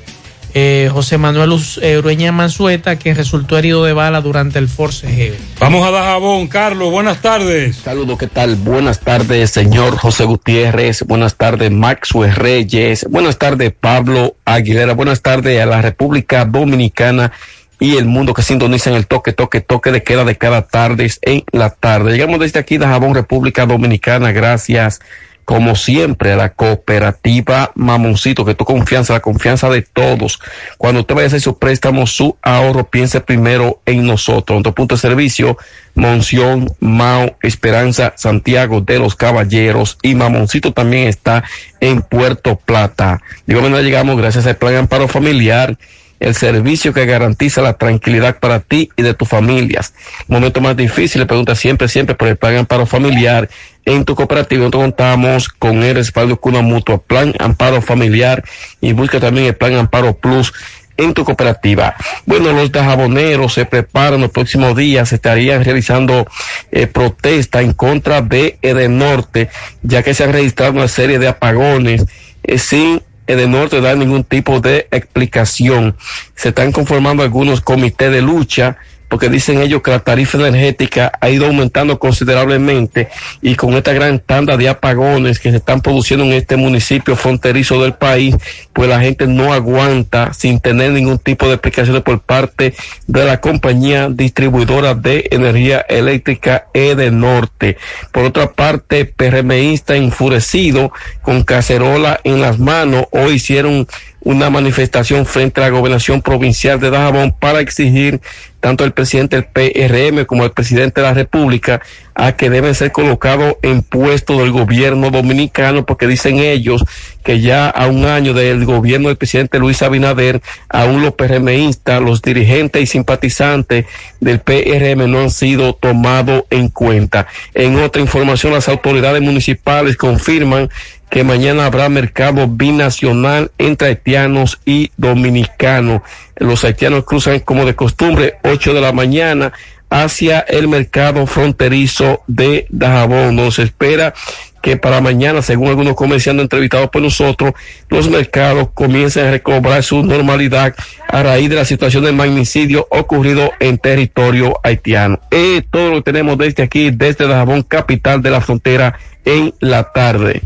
eh, José Manuel eh, Ureña Mansueta, quien resultó herido de bala durante el forcejeo. Vamos a dar jabón, Carlos, buenas tardes. Saludos, ¿qué tal? Buenas tardes, señor José Gutiérrez. Buenas tardes, Maxwell Reyes. Buenas tardes, Pablo Aguilera. Buenas tardes a la República Dominicana y el mundo que sintoniza en el toque, toque, toque de queda de cada tarde en la tarde. Llegamos desde aquí de Jabón, República Dominicana. Gracias, como siempre, a la cooperativa Mamoncito, que tu confianza, la confianza de todos. Cuando usted vaya a hacer su préstamo, su ahorro, piense primero en nosotros. Nuestro punto de servicio, Monción, Mao, Esperanza, Santiago de los Caballeros y Mamoncito también está en Puerto Plata. Igual manera llegamos gracias al Plan Amparo Familiar el servicio que garantiza la tranquilidad para ti y de tus familias. Momento más difícil, pregunta siempre, siempre por el plan amparo familiar. En tu cooperativa nosotros contamos con el respaldo Cuna Mutua, plan amparo familiar y busca también el plan amparo plus en tu cooperativa. Bueno, los jaboneros se preparan los próximos días, se estarían realizando eh, protesta en contra de Edenorte, ya que se han registrado una serie de apagones eh, sin Edenorte dar ningún tipo de explicación. Se están conformando algunos comités de lucha porque dicen ellos que la tarifa energética ha ido aumentando considerablemente y con esta gran tanda de apagones que se están produciendo en este municipio fronterizo del país, pues la gente no aguanta sin tener ningún tipo de explicaciones por parte de la compañía distribuidora de energía eléctrica Edenorte. Por otra parte, PRMista enfurecido con cacerola en las manos, hoy hicieron una manifestación frente a la gobernación provincial de Dajabón para exigir tanto el presidente del PRM como el presidente de la República a que deben ser colocados en puestos del gobierno dominicano porque dicen ellos que ya a un año del gobierno del presidente Luis Abinader, aún los PRMistas, los dirigentes y simpatizantes del PRM no han sido tomados en cuenta. En otra información, las autoridades municipales confirman que mañana habrá mercado binacional entre haitianos y dominicanos. Los haitianos cruzan como de costumbre 8 de la mañana hacia el mercado fronterizo de Dajabón. Nos espera que para mañana, según algunos comerciantes entrevistados por nosotros, los mercados comiencen a recobrar su normalidad a raíz de la situación del magnicidio ocurrido en territorio haitiano. Es todo lo tenemos desde aquí, desde Dajabón, capital de la frontera, en la tarde.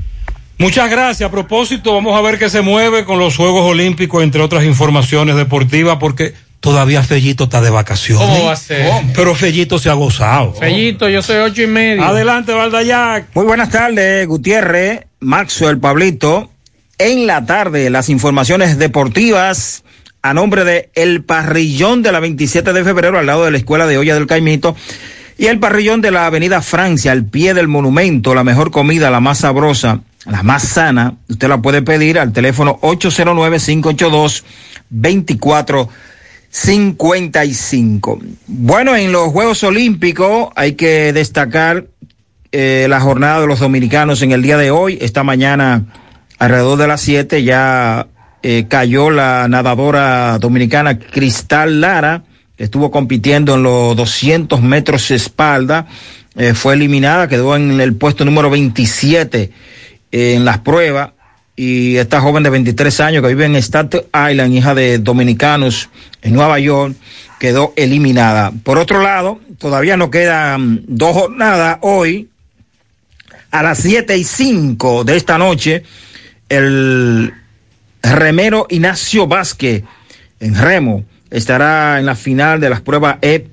Muchas gracias. A propósito, vamos a ver qué se mueve con los Juegos Olímpicos, entre otras informaciones deportivas, porque todavía Fellito está de vacaciones. ¿Cómo va a ser? Pero Fellito se ha gozado. Fellito, yo soy ocho y medio. Adelante, Valdayac. Muy buenas tardes, Gutiérrez, Maxwell, Pablito. En la tarde, las informaciones deportivas a nombre de El Parrillón de la 27 de febrero, al lado de la Escuela de Olla del Caimito. Y el parrillón de la Avenida Francia, al pie del monumento, la mejor comida, la más sabrosa, la más sana. Usted la puede pedir al teléfono 809-582-2455. Bueno, en los Juegos Olímpicos hay que destacar eh, la jornada de los dominicanos en el día de hoy. Esta mañana, alrededor de las 7, ya eh, cayó la nadadora dominicana Cristal Lara, que estuvo compitiendo en los 200 metros espalda. Eh, fue eliminada, quedó en el puesto número 27 eh, en las pruebas. Y esta joven de 23 años que vive en Staten Island, hija de dominicanos en Nueva York, quedó eliminada. Por otro lado, todavía no quedan dos jornadas hoy. A las 7 y 5 de esta noche, el remero Ignacio Vázquez en remo estará en la final de las pruebas EP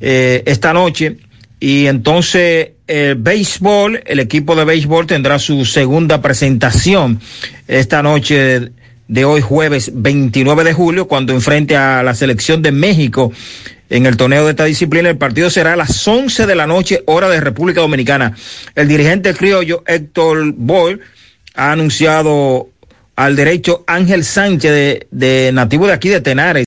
eh, esta noche. Y entonces el béisbol, el equipo de béisbol tendrá su segunda presentación esta noche de hoy jueves 29 de julio cuando enfrente a la selección de México en el torneo de esta disciplina. El partido será a las 11 de la noche hora de República Dominicana. El dirigente criollo Héctor Boyle ha anunciado al derecho Ángel Sánchez de, de nativo de aquí de Tenares